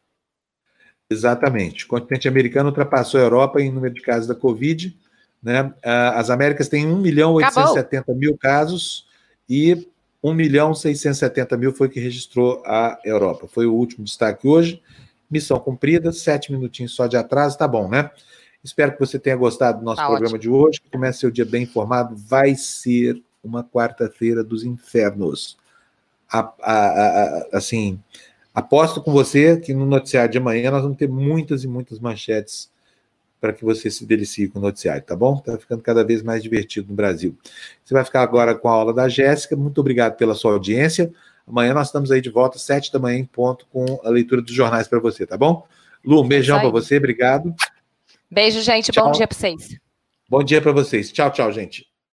Exatamente. O continente americano ultrapassou a Europa em número de casos da Covid. Né? As Américas têm 1 milhão 870 mil casos e 1 milhão 670 mil foi que registrou a Europa. Foi o último destaque hoje. Missão cumprida, sete minutinhos só de atraso, tá bom, né? Espero que você tenha gostado do nosso tá programa ótimo. de hoje. Que comece seu dia bem informado. Vai ser uma quarta-feira dos infernos. A, a, a, assim, Aposto com você que no noticiário de amanhã nós vamos ter muitas e muitas manchetes para que você se delicie com o noticiário, tá bom? Está ficando cada vez mais divertido no Brasil. Você vai ficar agora com a aula da Jéssica. Muito obrigado pela sua audiência. Amanhã nós estamos aí de volta, sete da manhã em ponto, com a leitura dos jornais para você, tá bom? Lu, um beijão para você, obrigado. Beijo, gente. Tchau. Bom dia para vocês. Bom dia para vocês. Tchau, tchau, gente.